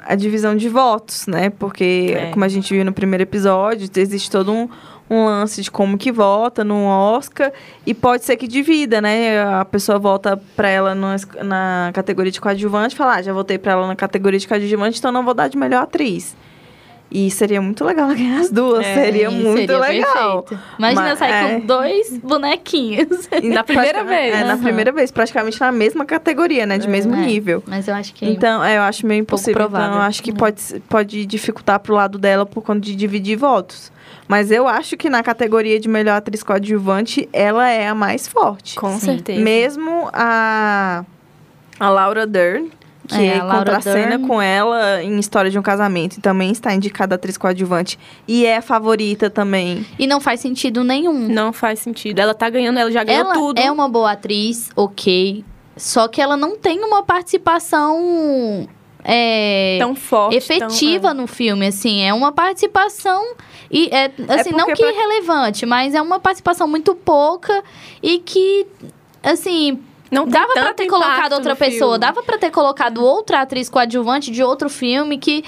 a divisão de votos, né? Porque, É. como a gente viu no primeiro episódio, existe todo um, um lance de como que vota no Oscar e pode ser que divida, né? A pessoa vota pra ela no- na categoria de coadjuvante e fala, ah, já votei pra ela na categoria de coadjuvante, então não vou dar de melhor atriz. E seria muito legal ela ganhar as duas, É, seria muito seria legal. perfeito. Imagina Mas- sair é. com dois bonequinhos. E na primeira Praticamente- vez. É, na Aham. primeira vez, praticamente na mesma categoria, né? De mesmo É. nível. Mas eu acho que... Então, é, eu acho meio impossível. Então, provável. eu acho que É. pode, pode dificultar pro lado dela por conta de dividir votos. Mas eu acho que na categoria de melhor atriz coadjuvante, ela é a mais forte. Com Sim. certeza. Mesmo a, a Laura Dern, que É, a Laura contracena Dern. com ela em História de um Casamento, e também está indicada atriz coadjuvante. E é a favorita também. E não faz sentido nenhum. Não faz sentido. Ela tá ganhando, ela já ganhou ela tudo. é uma boa atriz, ok. Só que ela não tem uma participação é, tão forte. efetiva tão, no filme, assim. É uma participação. E é, assim, não que pra- irrelevante, mas é uma participação muito pouca e que, assim, Não tem dava pra tanto ter colocado outra pessoa, filme. dava pra ter colocado outra atriz coadjuvante de outro filme que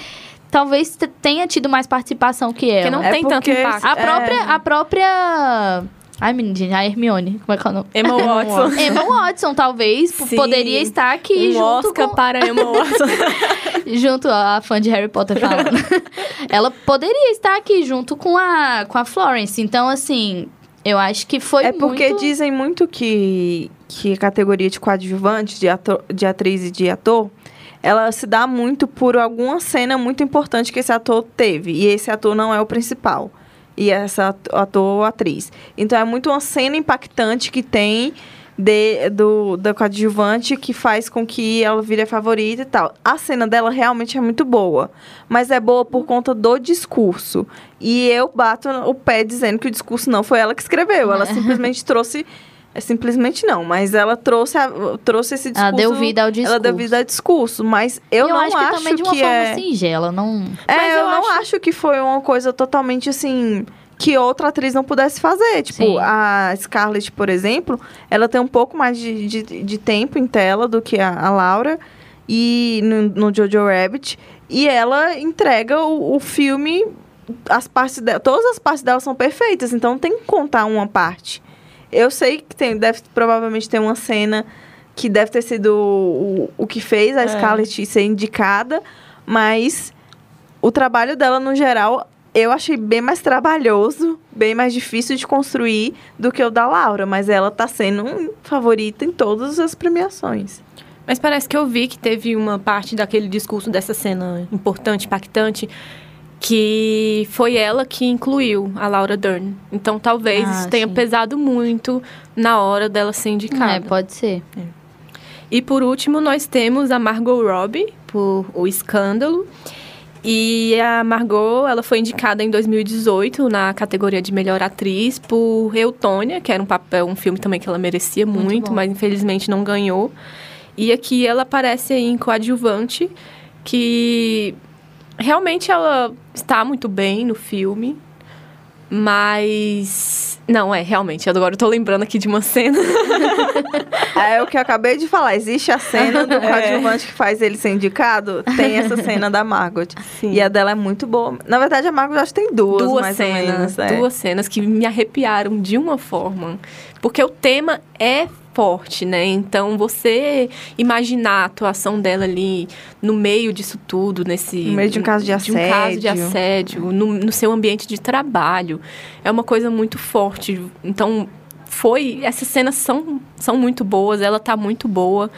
talvez te- tenha tido mais participação que ela. Porque não É tem tanto impacto. A É. própria, a própria. Ai, menina, a Hermione. Como é que é o nome? Emma Watson. Emma Watson, talvez, Sim. poderia estar aqui um junto Oscar com... para Emma Watson. Junto, a fã de Harry Potter falando. Ela poderia estar aqui junto com a, com a Florence. Então, assim, eu acho que foi é porque muito... dizem muito que, que a categoria de coadjuvante, de, ator, de atriz e de ator, ela se dá muito por alguma cena muito importante que esse ator teve. E esse ator não é o principal. E essa at- ator ou atriz. Então é muito uma cena impactante que tem de, do, da coadjuvante que faz com que ela vire a favorita e tal. A cena dela realmente é muito boa. Mas é boa por conta do discurso. E eu bato o pé dizendo que o discurso não foi ela que escreveu. Ela simplesmente trouxe. É simplesmente não, mas ela trouxe, a- trouxe esse discurso. Ela deu vida ao discurso. Ela deu vida ao discurso, mas eu, eu não acho que também de uma que forma é... singela, não... É, Mas eu, eu não acho- acho... que foi uma coisa totalmente assim que outra atriz não pudesse fazer. Tipo, Sim. a Scarlett, por exemplo, ela tem um pouco mais de, de, de tempo em tela do que a, a Laura e no, no Jojo Rabbit. E ela entrega o, o filme, as partes dela, todas as partes dela são perfeitas, então tem que contar uma parte. Eu sei que tem, deve provavelmente ter uma cena que deve ter sido o, o que fez a É. Scarlett ser indicada, mas o trabalho dela, no geral, eu achei bem mais trabalhoso, bem mais difícil de construir do que o da Laura. Mas ela tá sendo um favorita em todas as premiações. Mas parece que eu vi que teve uma parte daquele discurso dessa cena importante, impactante, que foi ela que incluiu a Laura Dern. Então talvez Ah, isso tenha sim. pesado muito na hora dela ser indicada. É, pode ser. E por último, nós temos a Margot Robbie, por O Escândalo. E a Margot, ela foi indicada em 2018 na categoria de melhor atriz por Eutônia, que era um papel, um filme também que ela merecia muito, Muito mas infelizmente não ganhou. E aqui ela aparece em coadjuvante, que realmente ela está muito bem no filme, mas não é realmente. Agora eu tô lembrando aqui de uma cena. É o que eu acabei de falar. Existe a cena do coadjuvante que faz ele ser indicado. Tem essa cena da Margot. Sim. E a dela é muito boa. Na verdade, a Margot acho que tem duas, duas cenas, menos. é. duas cenas que me arrepiaram de uma forma, porque o tema é forte, né? Então você imaginar a atuação dela ali no meio disso tudo, nesse No meio de um caso de um caso de assédio. assédio, no, no seu ambiente de trabalho, é uma coisa muito forte. Então foi, essas cenas são são muito boas, ela tá muito boa,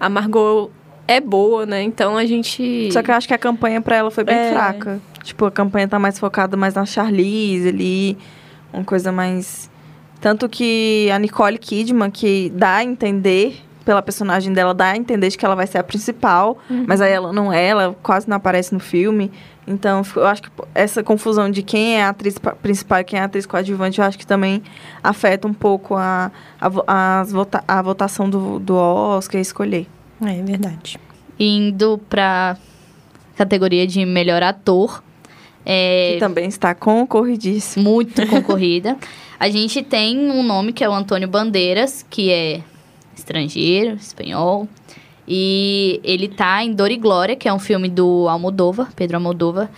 a Margot é boa, né? Então a gente Só que eu acho que a campanha pra ela foi bem É. fraca. Tipo, a campanha tá mais focada mais na Charlize ali, uma coisa mais tanto que a Nicole Kidman que dá a entender pela personagem dela dá a entender de que ela vai ser a principal, mas aí ela não é, ela quase não aparece no filme. Então, eu acho que essa confusão de quem é a atriz pa- principal e quem é a atriz coadjuvante, eu acho que também afeta um pouco a, a, as vota, a votação do, do Oscar escolher. é verdade. Indo pra categoria de melhor ator. É, Que também está concorridíssimo. muito concorrida. A gente tem um nome que é o Antônio Bandeiras, que é estrangeiro, espanhol. E ele tá em Dor e Glória, que é um filme do Almodóvar, Pedro Almodóvar,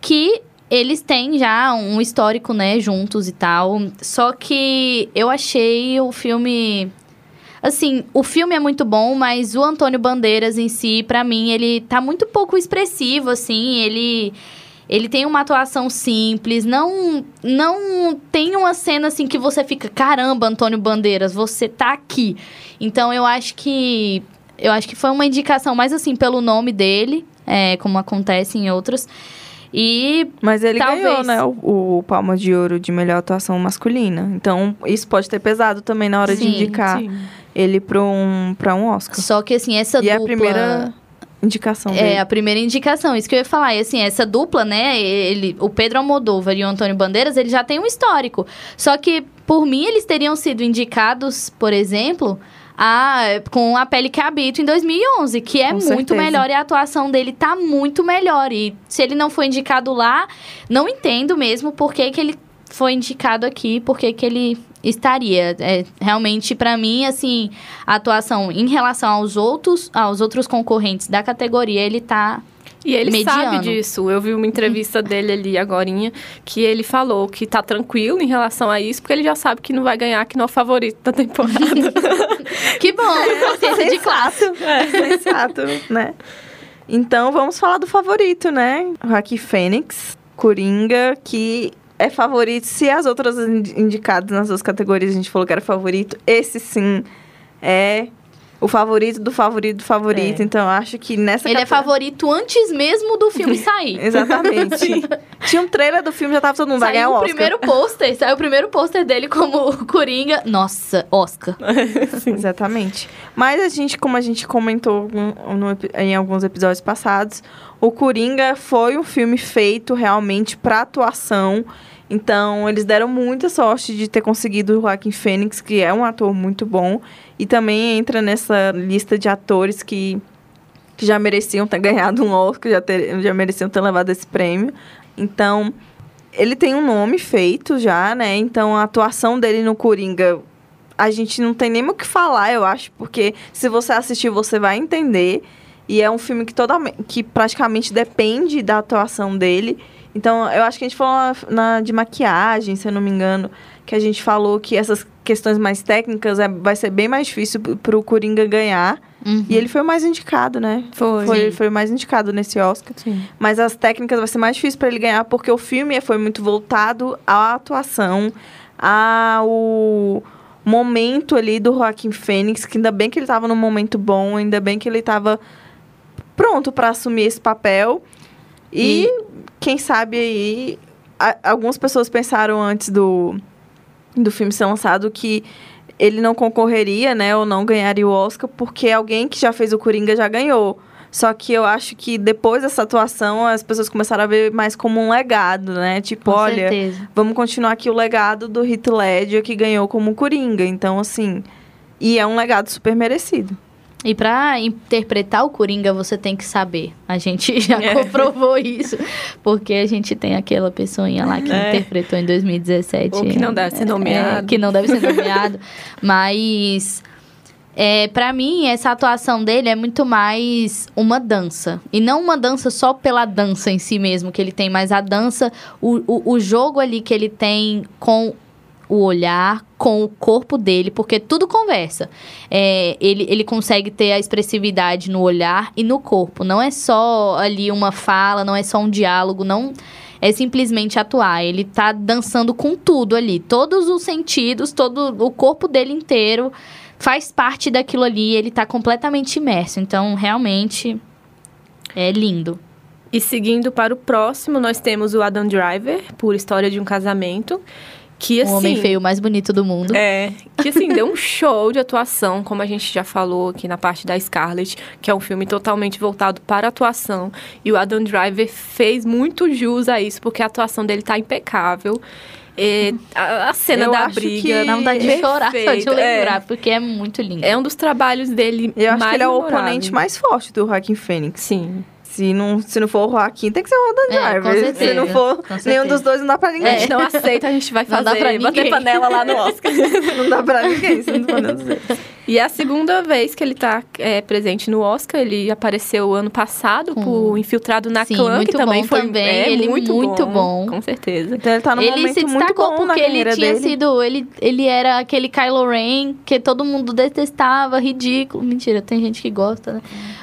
que eles têm já um histórico, né, juntos e tal. Só que eu achei o filme Assim, o filme é muito bom, mas o Antônio Bandeiras em si, pra mim, ele tá muito pouco expressivo, assim, ele ele tem uma atuação simples, não não tem uma cena assim que você fica, caramba, Antônio Bandeiras, você tá aqui. Então eu acho que eu acho que foi uma indicação mais assim pelo nome dele, é, como acontece em outros. E Mas ele Talvez. ganhou, né, o, o Palma de Ouro de melhor atuação masculina. Então, isso pode ter pesado também na hora Sim, de indicar Sim. ele para um, pra um Oscar. só que assim, essa e é dupla a primeira indicação É, dele. a primeira indicação, isso que eu ia falar. E assim, essa dupla, né, ele, o Pedro Almodóvar e o Antônio Bandeiras, ele já tem um histórico. Só que, por mim, eles teriam sido indicados, por exemplo, a, com A Pele que Habito em 2011, que é Com muito certeza. melhor e a atuação dele tá muito melhor. E se ele não foi indicado lá, não entendo mesmo por que, que ele foi indicado aqui, por que, ele estaria. É, realmente, pra mim, assim, a atuação em relação aos outros, aos outros concorrentes da categoria, ele tá. E ele mediano. sabe disso. Eu vi uma entrevista dele ali agorinha que ele falou que tá tranquilo em relação a isso, porque ele já sabe que não vai ganhar, que não é o favorito da temporada. Que bom, consciência de classe. É, sensato, né? Então, vamos falar do favorito, né? Joaquim Fênix, Coringa, que é favorito. Se as outras indi- indicadas nas duas categorias a gente falou que era favorito, esse sim é o favorito do favorito do favorito. É. Então, eu acho que nessa Ele é favorito antes mesmo do filme sair. Exatamente. Tinha um trailer do filme, já tava todo mundo vai ganhar Saiu o Oscar. primeiro pôster, saiu o primeiro pôster dele como Coringa. Nossa, Oscar. Exatamente. Mas a gente, como a gente comentou em alguns episódios passados, o Coringa foi um filme feito realmente para atuação. Então, eles deram muita sorte de ter conseguido o Joaquim Fênix, que é um ator muito bom. E também entra nessa lista de atores que, que já mereciam ter ganhado um Oscar, já, ter, já mereciam ter levado esse prêmio. Então, ele tem um nome feito já, né? Então, a atuação dele no Coringa a gente não tem nem o que falar, eu acho, porque se você assistir, você vai entender. E é um filme que, toda, que praticamente depende da atuação dele. Então, eu acho que a gente falou na, na- de maquiagem, se eu não me engano, que a gente falou que essas questões mais técnicas é, vai ser bem mais difícil p- pro Coringa ganhar. Uhum. E ele foi o mais indicado, né? Foi. Foi, foi o mais indicado nesse Oscar. Sim. Mas as técnicas vai ser mais difícil para ele ganhar, porque o filme foi muito voltado à atuação, ao momento ali do Joaquim Fênix, que ainda bem que ele estava num momento bom, ainda bem que ele estava pronto para assumir esse papel. E, quem sabe aí, a- algumas pessoas pensaram antes do, do filme ser lançado que ele não concorreria, né, ou não ganharia o Oscar, porque alguém que já fez o Coringa já ganhou. Só que eu acho que depois dessa atuação, as pessoas começaram a ver mais como um legado, né? Tipo, Com olha, certeza. vamos continuar aqui o legado do Heath Ledger que ganhou como Coringa. Então, assim, e é um legado super merecido. E pra interpretar o Coringa, você tem que saber. A gente já É. comprovou isso. Porque a gente tem aquela pessoinha lá que É. interpretou em 2017. Ou que não deve ser É, nomeado. que não deve ser nomeado. Mas... É, para mim, essa atuação dele é muito mais uma dança. E não uma dança só pela dança em si mesmo que ele tem, mas a dança, o, o, o jogo ali que ele tem com o olhar, com o corpo dele, porque tudo conversa. É, ele, ele consegue ter a expressividade no olhar e no corpo. Não é só ali uma fala, não é só um diálogo, não é simplesmente atuar. Ele tá dançando com tudo ali. Todos os sentidos, todo o corpo dele inteiro faz parte daquilo ali. Ele tá completamente imerso. Então, realmente, é lindo. E seguindo para o próximo, nós temos o Adam Driver, por História de um Casamento. Que, o assim, homem feio mais bonito do mundo. É, que assim, deu um show de atuação, como a gente já falou aqui na parte da Scarlett, que é um filme totalmente voltado para a atuação. E o Adam Driver fez muito jus a isso, porque a atuação dele tá impecável. E a, a cena Eu da acho briga. que- Dá vontade de chorar só de é. lembrar, porque é muito lindo. É um dos trabalhos dele Eu acho mais que ele é o oponente mais forte do Joaquin Phoenix. Sim. Se não, se não for o Joaquin, tem que ser o Adam É, Driver. se não for nenhum dos dois, não dá pra A ninguém. gente não aceita, a gente vai Não fazer, dá pra bater ninguém. panela lá no Oscar. não dá pra ninguém, se não for nenhum dos dois. E é a segunda vez que ele tá é, presente no Oscar. Ele apareceu ano passado Com- por Infiltrado na Sim, Clã, muito que também bom foi também. é, Ele muito, muito bom. Com certeza. Então ele tá num ele momento se muito destacou bom na porque ele carreira tinha dele. sido. Ele, ele era aquele Kylo Ren que todo mundo detestava, ridículo. Mentira, tem gente que gosta, né?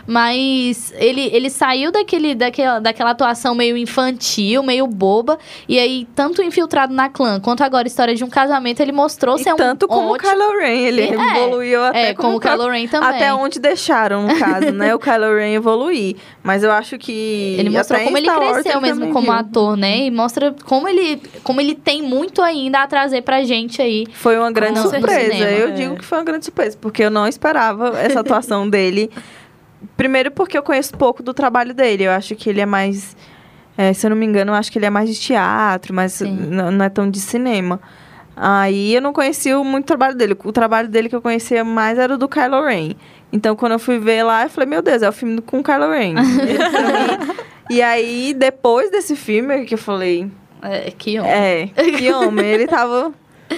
Mas ele, ele saiu daquele, daquela, daquela atuação meio infantil, meio boba. E aí, tanto infiltrado na clã quanto agora história de um casamento, ele mostrou E ser um tanto como o ótimo. Kylo Ren, ele É, evoluiu até É, como o próprio- Kylo Ren também. Até onde deixaram, no caso, né? O Kylo Ren evoluir. Mas eu acho que. Ele mostrou como ele cresceu ele mesmo como viu. ator, né? E mostra como ele, como ele tem muito ainda a trazer pra gente aí. Foi uma grande surpresa. eu é. digo que foi uma grande surpresa, porque eu não esperava essa atuação dele. Primeiro porque eu conheço pouco do trabalho dele. Eu acho que ele é mais. é, se eu não me engano, eu acho que ele é mais de teatro, mas não, é tão de cinema. Aí eu não conhecia muito o trabalho dele. O trabalho dele que eu conhecia mais era o do Kylo Ren. Então, quando eu fui ver lá, eu falei, meu Deus, é o filme com o Kylo Ren. E aí, depois desse filme, que eu falei, É, que homem. é, que homem, ele tava.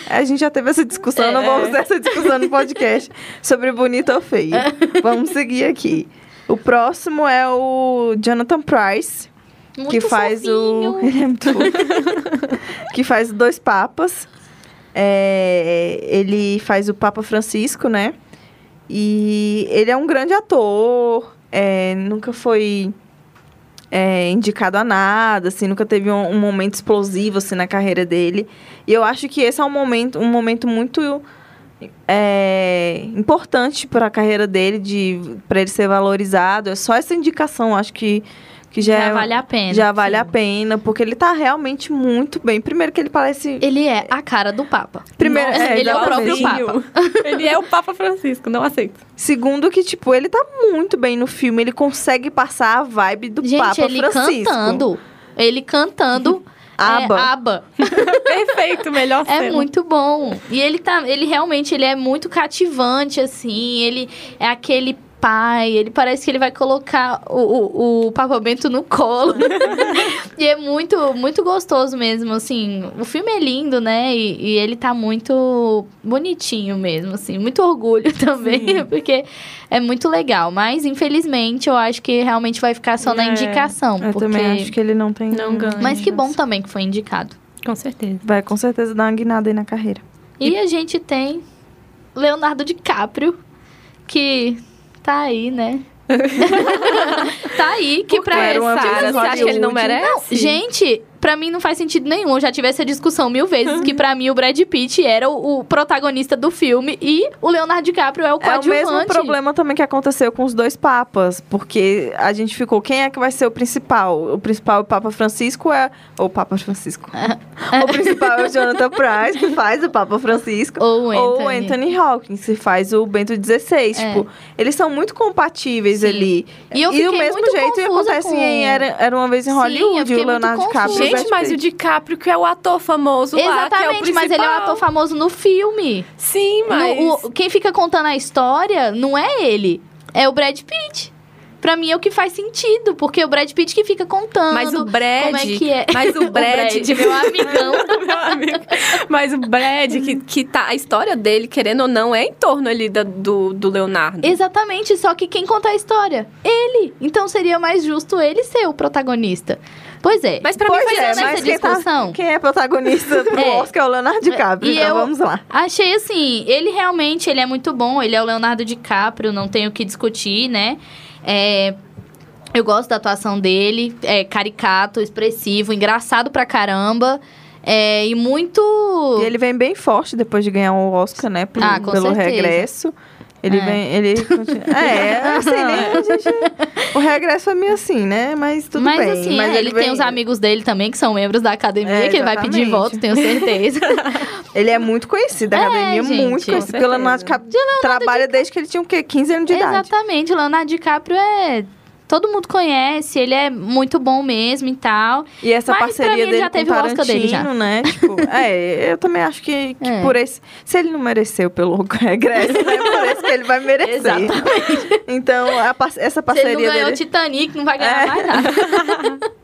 A gente já teve essa discussão, não É. vamos ter essa discussão no podcast sobre bonito ou feio. Vamos seguir aqui. O próximo é o Jonathan Price, Muito que faz o. Ele é muito que faz Dois Papas. É, ele faz o Papa Francisco, né? E ele é um grande ator. é, nunca foi é, indicado a nada, assim, nunca teve um, um momento explosivo assim na carreira dele. E eu acho que esse é um momento, um momento muito é, importante para a carreira dele, de para ele ser valorizado. É só essa indicação, acho que que já, Já é- vale a pena. já vale sim. a pena, porque ele tá realmente muito bem. Primeiro que ele parece Ele é a cara do Papa. Primeiro- Nossa, é, ele é o próprio. Papa. Ele é o Papa Francisco, não aceito. Segundo que, tipo, ele tá muito bem no filme. Ele consegue passar a vibe do Gente, Papa ele Francisco. cantando. Ele cantando. Aba. É, aba. Perfeito, melhor É cena. muito bom. E ele tá, ele realmente ele é muito cativante assim, ele é aquele pai, ele parece que ele vai colocar o, o, o Papa Bento no colo. e é muito muito gostoso mesmo, assim. O filme é lindo, né? E, e ele tá muito bonitinho mesmo, assim, muito orgulho também, porque é muito legal, mas infelizmente eu acho que realmente vai ficar só na É, indicação, Eu porque também acho que ele não tem. Não ganha. mas que bom também que foi indicado. Com certeza. Vai com certeza dar uma guinada aí na carreira. E a gente tem Leonardo DiCaprio, que tá aí, né? tá aí, que pra vez em Você acha que ele não merece? Gente, pra mim não faz sentido nenhum. Eu já tive essa discussão mil vezes, que pra mim o Brad Pitt era o, o protagonista do filme e o Leonardo DiCaprio é o É o coadjuvante. mesmo problema também que aconteceu com os dois papas, porque a gente ficou, quem é que vai ser o principal? O principal é o Papa Francisco é... Ou Papa Francisco. o principal é o Jonathan Price, que faz o Papa Francisco. Ou o Ou o Anthony. Anthony Hawkins, que faz o Bento XVI. É. Tipo, eles são muito compatíveis Sim. ali. E eu do fiquei mesmo jeito acontece com- em Era, Era Uma Vez em Sim, Hollywood, fiquei o Leonardo DiCaprio. O Gente, Brad mas o Pitt. DiCaprio que é o ator famoso lá, que é o Exatamente, mas ele é o principal. ator famoso no filme. Sim, mas... No- o- quem fica contando a história não é ele, é o Brad Pitt. Pra mim é o que faz sentido, porque é o Brad Pitt que fica contando. Mas o Brad... Como é que é? Mas o Brad... meu amigão. Meu amigo. Mas o Brad, que, que tá... A história dele, querendo ou não, é em torno ali da- do, do Leonardo. Exatamente, só que quem conta a história? Ele. Então seria mais justo ele ser o protagonista. Pois é. Mas pra Pois mim faz é, mas quem, tá, discussão. quem é protagonista pro É. Oscar é o Leonardo DiCaprio, E então eu- vamos lá. Achei assim, ele realmente ele é muito bom, ele é o Leonardo DiCaprio, não tenho o que discutir, né? É, eu gosto da atuação dele, é caricato, expressivo, engraçado pra caramba. É, e muito. E ele vem bem forte depois de ganhar o Oscar, né? Pelo, Ah, com pelo certeza. regresso. Ele É. vem. Ele continua. É, assim, né? A gente, o regresso é meio assim, né? Mas tudo Mas bem. assim, mas é, ele, vem- tem os amigos dele também, que são membros da academia, É, que ele vai pedir exatamente. voto, tenho certeza. Ele é muito conhecido, a É, academia gente, muito com conhecido. Porque o Leonardo. DiCaprio trabalha desde que ele tinha o quê? 15 anos de idade. Exatamente, o Leonardo DiCaprio é. Todo mundo conhece, ele é muito bom mesmo e tal. E essa Mas, parceria mim, ele dele já com teve o Oscar Tarantino, dele já. né? Tipo, é, eu também acho que, que É. por esse... Se ele não mereceu pelo regresso, é por isso que ele vai merecer. Exatamente. Então, a essa Se ele parceria não ganhou dele... Titanic, não vai ganhar É. mais nada.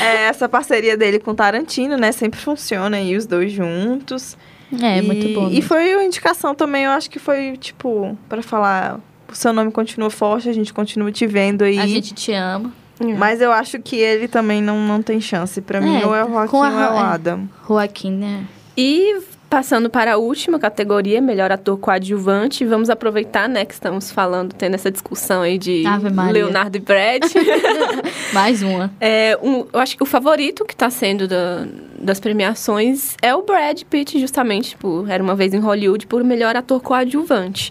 É, essa parceria dele com Tarantino, né? Sempre funciona aí os dois juntos. É, E- muito bom. E foi uma indicação também, eu acho que foi, tipo, pra falar... O seu nome continua forte, a gente continua te vendo aí. A gente te ama. Mas eu acho que ele também não, não tem chance. Pra mim, É, ou é o Joaquim ou é o é. Adam. Joaquim, né? E passando para a última categoria, melhor ator coadjuvante, vamos aproveitar, né, que estamos falando, tendo essa discussão aí de. Leonardo e Brad. Mais uma. É, um, eu acho que o favorito que tá sendo da- das premiações é o Brad Pitt, justamente, por Era Uma Vez em Hollywood, por melhor ator coadjuvante.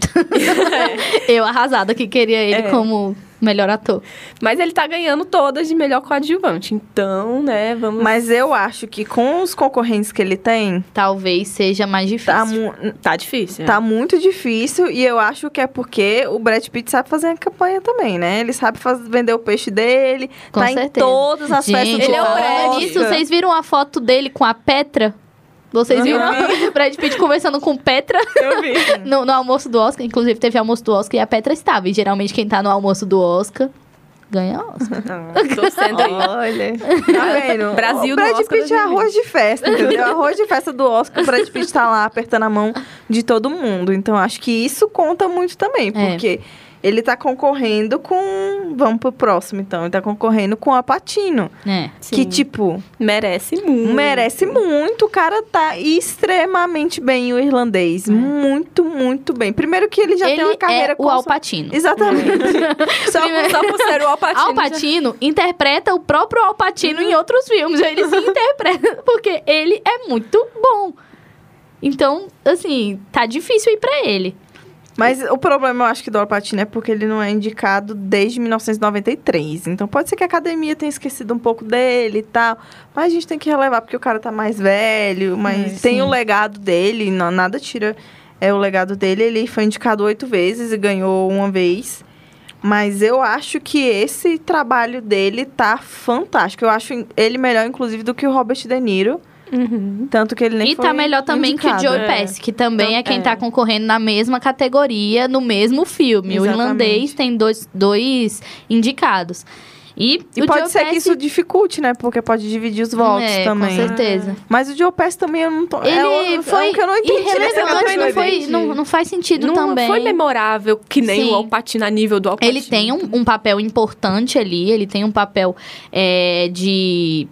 Eu arrasada que queria ele É. como melhor ator. Mas ele tá ganhando todas de melhor coadjuvante, então, né, vamos... Mas eu acho que com os concorrentes que ele tem, Talvez seja mais difícil. tá, mu- Tá difícil. tá muito difícil. E eu acho que é porque o Brad Pitt sabe fazer a campanha também, né? Ele sabe faz- vender o peixe dele. Com tá certeza. em todas as festas Gente, do ele é o Brad. nisso, vocês viram a foto dele com a Petra? Vocês viram o Brad Pitt conversando com Petra Eu vi. no, no almoço do Oscar? Inclusive, teve almoço do Oscar e a Petra estava. E geralmente quem tá no almoço do Oscar ganha Oscar. Tô sendo aí. Olha, tá vendo? Brasil o Brad Pitt é 2020. arroz de festa, entendeu? Arroz de festa do Oscar, o Brad Pitt tá lá apertando a mão de todo mundo. Então, acho que isso conta muito também, É. ele tá concorrendo com... Vamos pro próximo, então. Ele tá concorrendo com a Patino, É. que, tipo, Merece muito. merece muito. O cara tá extremamente bem, o irlandês. Muito, muito bem. Primeiro que ele já ele tem uma carreira é o Alpatino. Exatamente. Só, por- só por ser o Alpatino. Al Pacino interpreta o próprio Al Pacino em outros filmes. Ele se interpreta porque ele é muito bom. Então, assim, tá difícil ir pra ele. Mas o problema, eu acho que do Alpatino é porque ele não é indicado desde 1993. Então pode ser que a academia tenha esquecido um pouco dele e tal. Mas a gente tem que relevar porque o cara tá mais velho. Mas É, tem o legado dele, não, nada tira é o legado dele. Ele foi indicado oito vezes e ganhou uma vez. Mas eu acho que esse trabalho dele tá fantástico. Eu acho ele melhor, inclusive, do que o Robert De Niro. Uhum. Tanto que ele nem e foi tá melhor também indicado. que o Joe é. Pesci, que também Então, é quem é. tá concorrendo na mesma categoria, no mesmo filme. O Exatamente. irlandês tem dois, dois indicados. E, E o pode Joe ser que Pesci- isso dificulte, né? Porque pode dividir os votos é, também. Com certeza. Mas o Joe Pesci também eu não tô. Ele é, o- foi é um que eu não entendi nessa irrelevante, não, foi, não, não faz sentido Não também. foi memorável que nem Sim. o Alpatino a nível do Alpatino. Ele tem um, um papel importante ali, ele tem um papel é, de.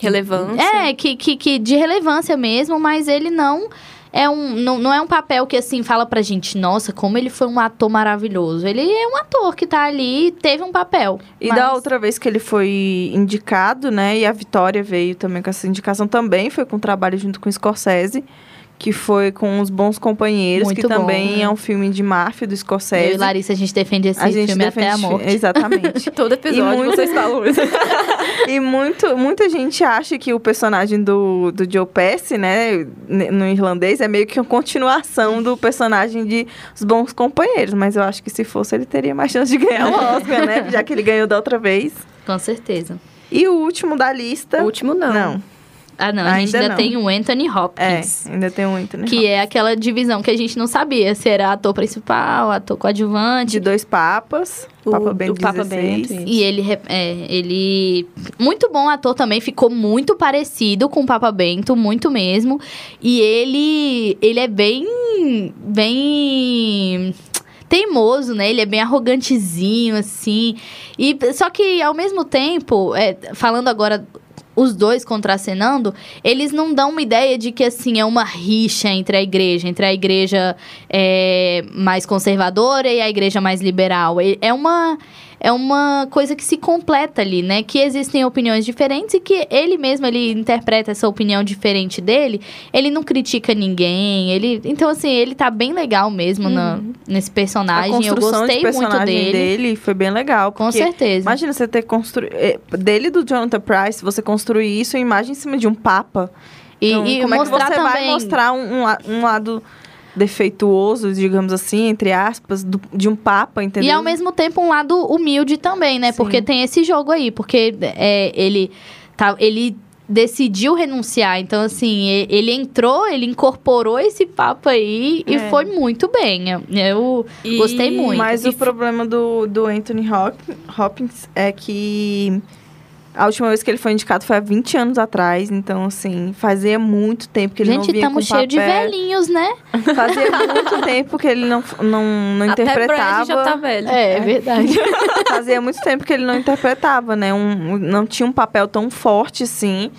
Relevância. É, que, que, que de relevância mesmo, mas ele não é um, não, não é um papel que, assim, fala pra gente, nossa, como ele foi um ator maravilhoso. Ele é um ator que tá ali e teve um papel. E mas- da outra vez que ele foi indicado, né? E a Vitória veio também com essa indicação também, foi com trabalho junto com o Scorsese, que foi com Os Bons Companheiros, Muito que bom, também né? é um filme de máfia do Eu Scorsese. e Larissa, a gente defende esse a gente filme até a defende- morte. Exatamente. Todo episódio muito- vocês falam isso. e muito, muita gente acha que o personagem do, do Joe Pesci, né, no irlandês, é meio que uma continuação do personagem de Os Bons Companheiros. Mas eu acho que se fosse, ele teria mais chance de ganhar o Oscar, né? Já que ele ganhou da outra vez. Com certeza. E o último da lista... O último não. Não, Ah, não, a gente Ainda ainda não. tem o Anthony é, Hopkins. ainda tem muito, né? Que é aquela divisão que a gente não sabia se era ator principal, ator coadjuvante. De dois papas, O- Papa Bento do Papa 16. Bento, E ele, é, ele. Muito bom ator também, ficou muito parecido com o Papa Bento, muito mesmo. E ele. Ele é bem. Bem. Teimoso, né? Ele é bem arrogantezinho, assim. E, só que, ao mesmo tempo, é, falando agora os dois contracenando, eles não dão uma ideia de que, assim, é uma rixa entre a igreja, entre a igreja é, mais conservadora e a igreja mais liberal. É- uma, é uma coisa que se completa ali, né? Que existem opiniões diferentes e que ele mesmo, ele interpreta essa opinião diferente dele, ele não critica ninguém, ele... Então, assim, ele tá bem legal mesmo na- nesse A personagem. Eu construção gostei de personagem muito dele. dele foi bem legal. Com certeza. Imagina você ter construído... Dele e do Jonathan Price, você construir isso em imagem em cima de um papa. E, Então, e como é que você também... vai mostrar um, um um lado defeituoso, digamos assim, entre aspas, do- de um papa, entendeu? E ao mesmo tempo um lado humilde também, né? Sim. Porque tem esse jogo aí, porque é, ele tá, ele decidiu renunciar, então assim, e- ele entrou, ele incorporou esse papo aí e É. foi muito bem. Eu, eu E- Gostei muito. Mas E o f- problema do, do Anthony Hop- Hopkins é que a última vez que ele foi indicado foi há 20 anos atrás. Então, assim, fazia muito tempo que ele não Gente, vinha estamos com cheios de papel. velhinhos, né? Fazia muito tempo que ele não, não, não Até interpretava. Brad já tá velho. É, verdade. Fazia muito tempo que ele não interpretava, né? Um, não tinha um papel tão forte assim.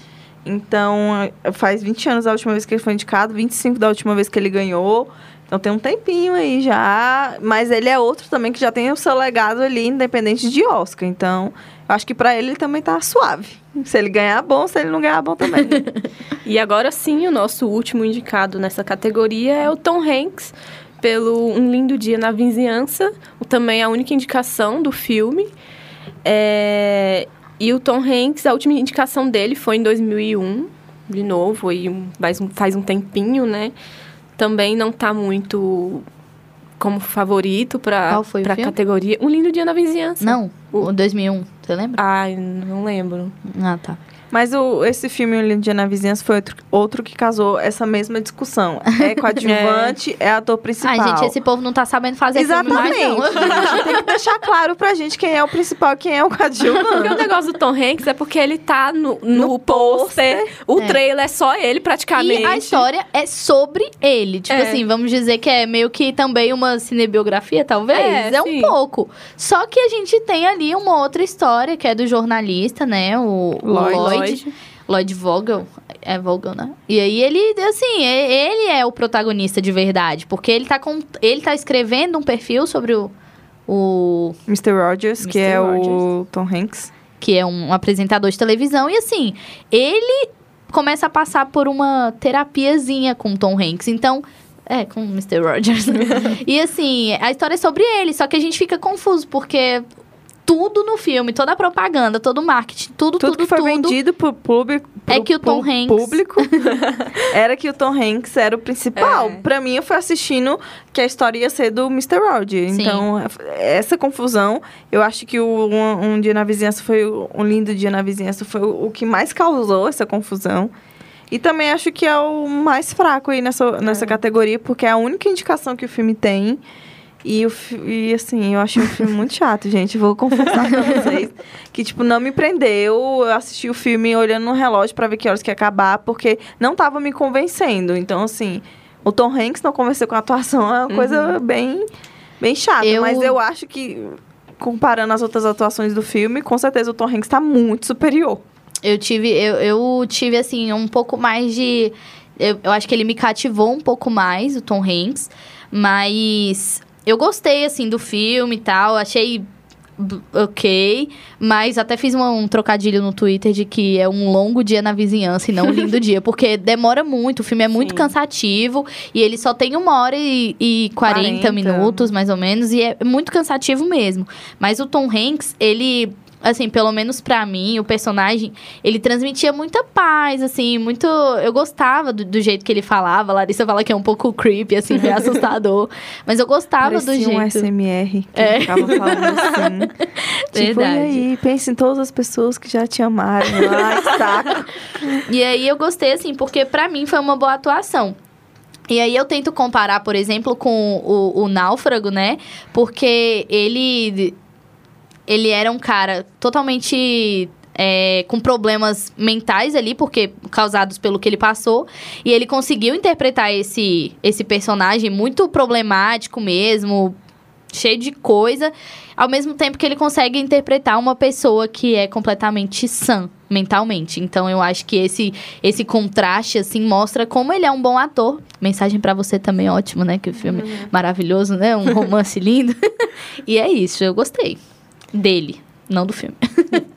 Então, faz 20 anos a última vez que ele foi indicado, 25 da última vez que ele ganhou. Então tem um tempinho aí já. Mas ele é outro também que já tem o seu legado ali, independente de Oscar. Então, acho que pra ele ele também tá suave. Se ele ganhar, bom. Se ele não ganhar, bom também. E agora sim, o nosso último indicado nessa categoria é o Tom Hanks, pelo Um Lindo Dia na Vizinhança, também a única indicação do filme. É, E o Tom Hanks, a última indicação dele foi em 2001, de novo, aí faz, um, faz um tempinho, né? Também não tá muito como favorito para Qual foi o a categoria. Um Lindo Dia na Vizinhança. Não, o 2001, você lembra? Ai, não lembro. Ah, tá. Mas o, esse filme, O Lindo Dia na Vizinhança, foi outro, outro que casou essa mesma discussão. É coadjuvante, é, ator principal. Ai, gente, esse povo não tá sabendo fazer Exatamente. filme mais, não. Tem que deixar claro pra gente quem é o principal e quem é o Porque o coadjuvante. negócio do Tom Hanks é porque ele tá no, no, No pôster. O É. trailer é só ele, praticamente. E a história é sobre ele. Tipo É. assim, vamos dizer que é meio que também uma cinebiografia, talvez. É, É, um sim. pouco. Só que a gente tem ali uma outra história, que é do jornalista, né? O o Lloyd. Lloyd. Lloyd, Vogel. É Vogel, né? E aí ele, assim, é- ele é o protagonista de verdade. Porque ele tá, com, ele tá escrevendo um perfil sobre o... o Mr. Rogers, que Mr. é o Rogers. Tom Hanks. que é um apresentador de televisão, e assim, ele começa a passar por uma terapiazinha com Tom Hanks. Então, é, com Mr. Rogers. e assim, a história é sobre ele, só que a gente fica confuso, porque tudo no filme, toda a propaganda, todo o marketing, tudo, Tudo, tudo, que foi tudo. vendido pro público. É pro que o Tom Hanks- público era que o Tom Hanks era o principal. É. Pra mim, eu fui assistindo que a história ia ser do Mr. Sim. Então, essa confusão, eu acho que o um, um dia na vizinhança foi um lindo dia na vizinhança foi o, o que mais causou essa confusão. E também acho que é o mais fraco aí nessa, nessa categoria, porque é a única indicação que o filme tem. E, o, e assim, eu achei o filme muito chato, gente. Vou confessar pra vocês. Que, tipo, não me prendeu. Eu assisti o filme olhando no relógio pra ver que horas que ia acabar, porque não tava me convencendo. Então, assim, o Tom Hanks não convenceu com a atuação. É uma coisa bem, bem chata. Eu- Mas eu acho que, comparando as outras atuações do filme, com certeza o Tom Hanks tá muito superior. Eu tive, eu, eu tive, assim, um pouco mais de, Eu, eu acho que ele me cativou um pouco mais, o Tom Hanks. Mas eu gostei, assim, do filme e tal. Achei ok. Mas até fiz uma- um trocadilho no Twitter de que é um longo dia na vizinhança e não um lindo dia. Porque demora muito, o filme é muito Sim. cansativo. E ele só tem uma hora e, e 40, 40. minutos, mais ou menos. E é muito cansativo mesmo. Mas o Tom Hanks, ele... Assim, pelo menos pra mim, o personagem, ele transmitia muita paz, assim, muito... Eu gostava do, do jeito que ele falava. A Larissa fala que é um pouco creepy, assim, meio assustador. Mas eu gostava do Parecia jeito... um SMR que É. ficava falando assim. tipo, Verdade. e aí, pense em todas as pessoas que já te amaram. Ai, saco. E aí eu gostei, assim, porque pra mim foi uma boa atuação. E aí eu tento comparar, por exemplo, com o, o Náufrago, né? Porque ele. Ele era um cara totalmente. é, com problemas mentais ali, porque causados pelo que ele passou. E ele conseguiu interpretar esse, esse personagem muito problemático mesmo, cheio de coisa, ao mesmo tempo que ele consegue interpretar uma pessoa que é completamente sã mentalmente. Então eu acho que esse esse contraste assim mostra como ele é um bom ator. Mensagem pra você também ótimo, né? Que o filme é maravilhoso, né? Um romance lindo. e é isso, eu gostei dele, não do filme.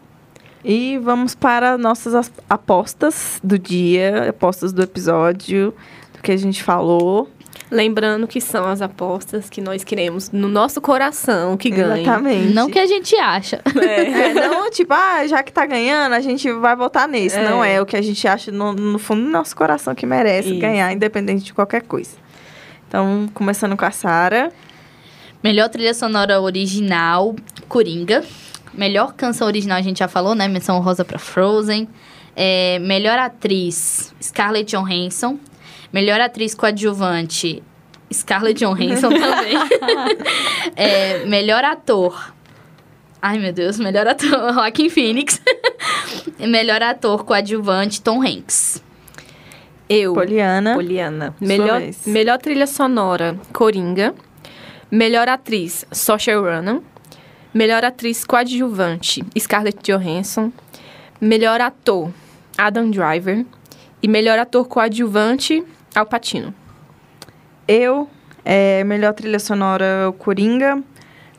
E vamos para nossas as- apostas do dia, apostas do episódio, do que a gente falou. Lembrando que são as apostas que nós queremos no nosso coração que ganhem. Exatamente. Não que a gente acha. É. É, não, tipo, ah, já que tá ganhando, a gente vai votar nesse. É. Não é o que a gente acha no, no fundo do nosso coração que merece Isso. ganhar, independente de qualquer coisa. Então, começando com a Sara. Melhor trilha sonora original, Coringa. Melhor canção original, a gente já falou, né? Menção rosa pra Frozen. É, melhor atriz, Scarlett Johansson. Melhor atriz coadjuvante, Scarlett Johansson também. É, melhor ator. Ai, meu Deus. Melhor ator, Joaquin Phoenix. E melhor ator coadjuvante, Tom Hanks. Eu, Poliana. Poliana. Melhor, melhor trilha sonora, Coringa. Melhor atriz, Saoirse Ronan. Melhor atriz coadjuvante, Scarlett Johansson. Melhor ator, Adam Driver. E melhor ator coadjuvante, Al Pacino. Eu, é, melhor trilha sonora, Coringa.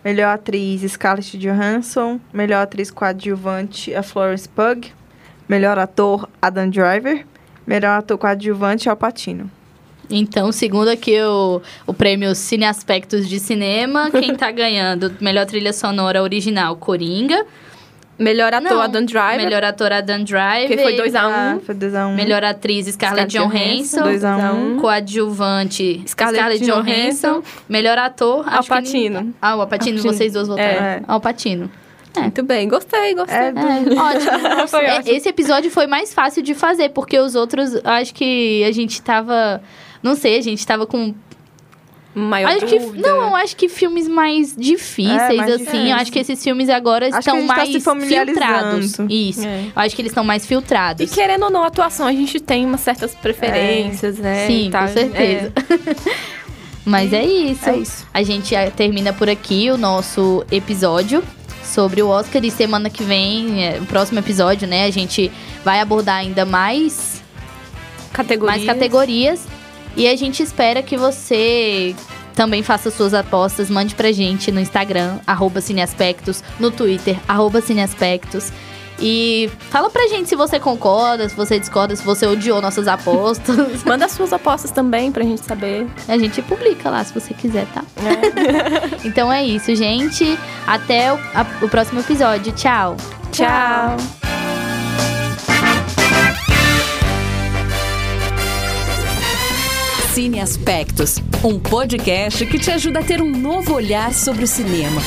Melhor atriz, Scarlett Johansson. Melhor atriz coadjuvante, a Florence Pugh. Melhor ator, Adam Driver. Melhor ator coadjuvante, Al Pacino. Então, segundo aqui o, o prêmio Cine Aspectos de Cinema, quem tá ganhando melhor trilha sonora original, Coringa. Melhor ator, Não, Adam Driver. Melhor ator, Adam Driver. Que foi 2 a 1 Ah, foi 2x1. Melhor atriz, Scarlett Scarlett Johansson. Johansson. 2x1. Coadjuvante, Scarlett Scarlett, Johansson. Johansson. Melhor ator, Al Pacino. Ah, o Alpatino, Al Pacino. vocês duas votaram. É. Alpatino. Muito bem, gostei, gostei. É, É, ótimo. Foi É, ótimo. Esse episódio foi mais fácil de fazer, porque os outros, acho que a gente tava... Não sei, a gente tava com Maior acho que, não, eu acho que filmes mais difíceis, É, mais assim. Eu acho que esses filmes agora Acho estão tá mais familiarizando. filtrados. Isso. É. Eu acho que eles estão mais filtrados. E querendo ou não, a atuação, a gente tem umas certas preferências, né? Sim, tal. com certeza. Mas é isso. É isso. A gente termina por aqui o nosso episódio sobre o Oscar. E semana que vem, é, o próximo episódio, né? A gente vai abordar ainda mais É, categorias. mais categorias. E a gente espera que você também faça suas apostas. Mande pra gente no Instagram, arroba Cineaspectos, no Twitter, arroba Cineaspectos. E fala pra gente se você concorda, se você discorda, se você odiou nossas apostas. Manda suas apostas também pra gente saber. A gente publica lá se você quiser, tá? então é isso, gente. Até o, a- o próximo episódio. Tchau! Tchau. Cine Aspectos, um podcast que te ajuda a ter um novo olhar sobre o cinema.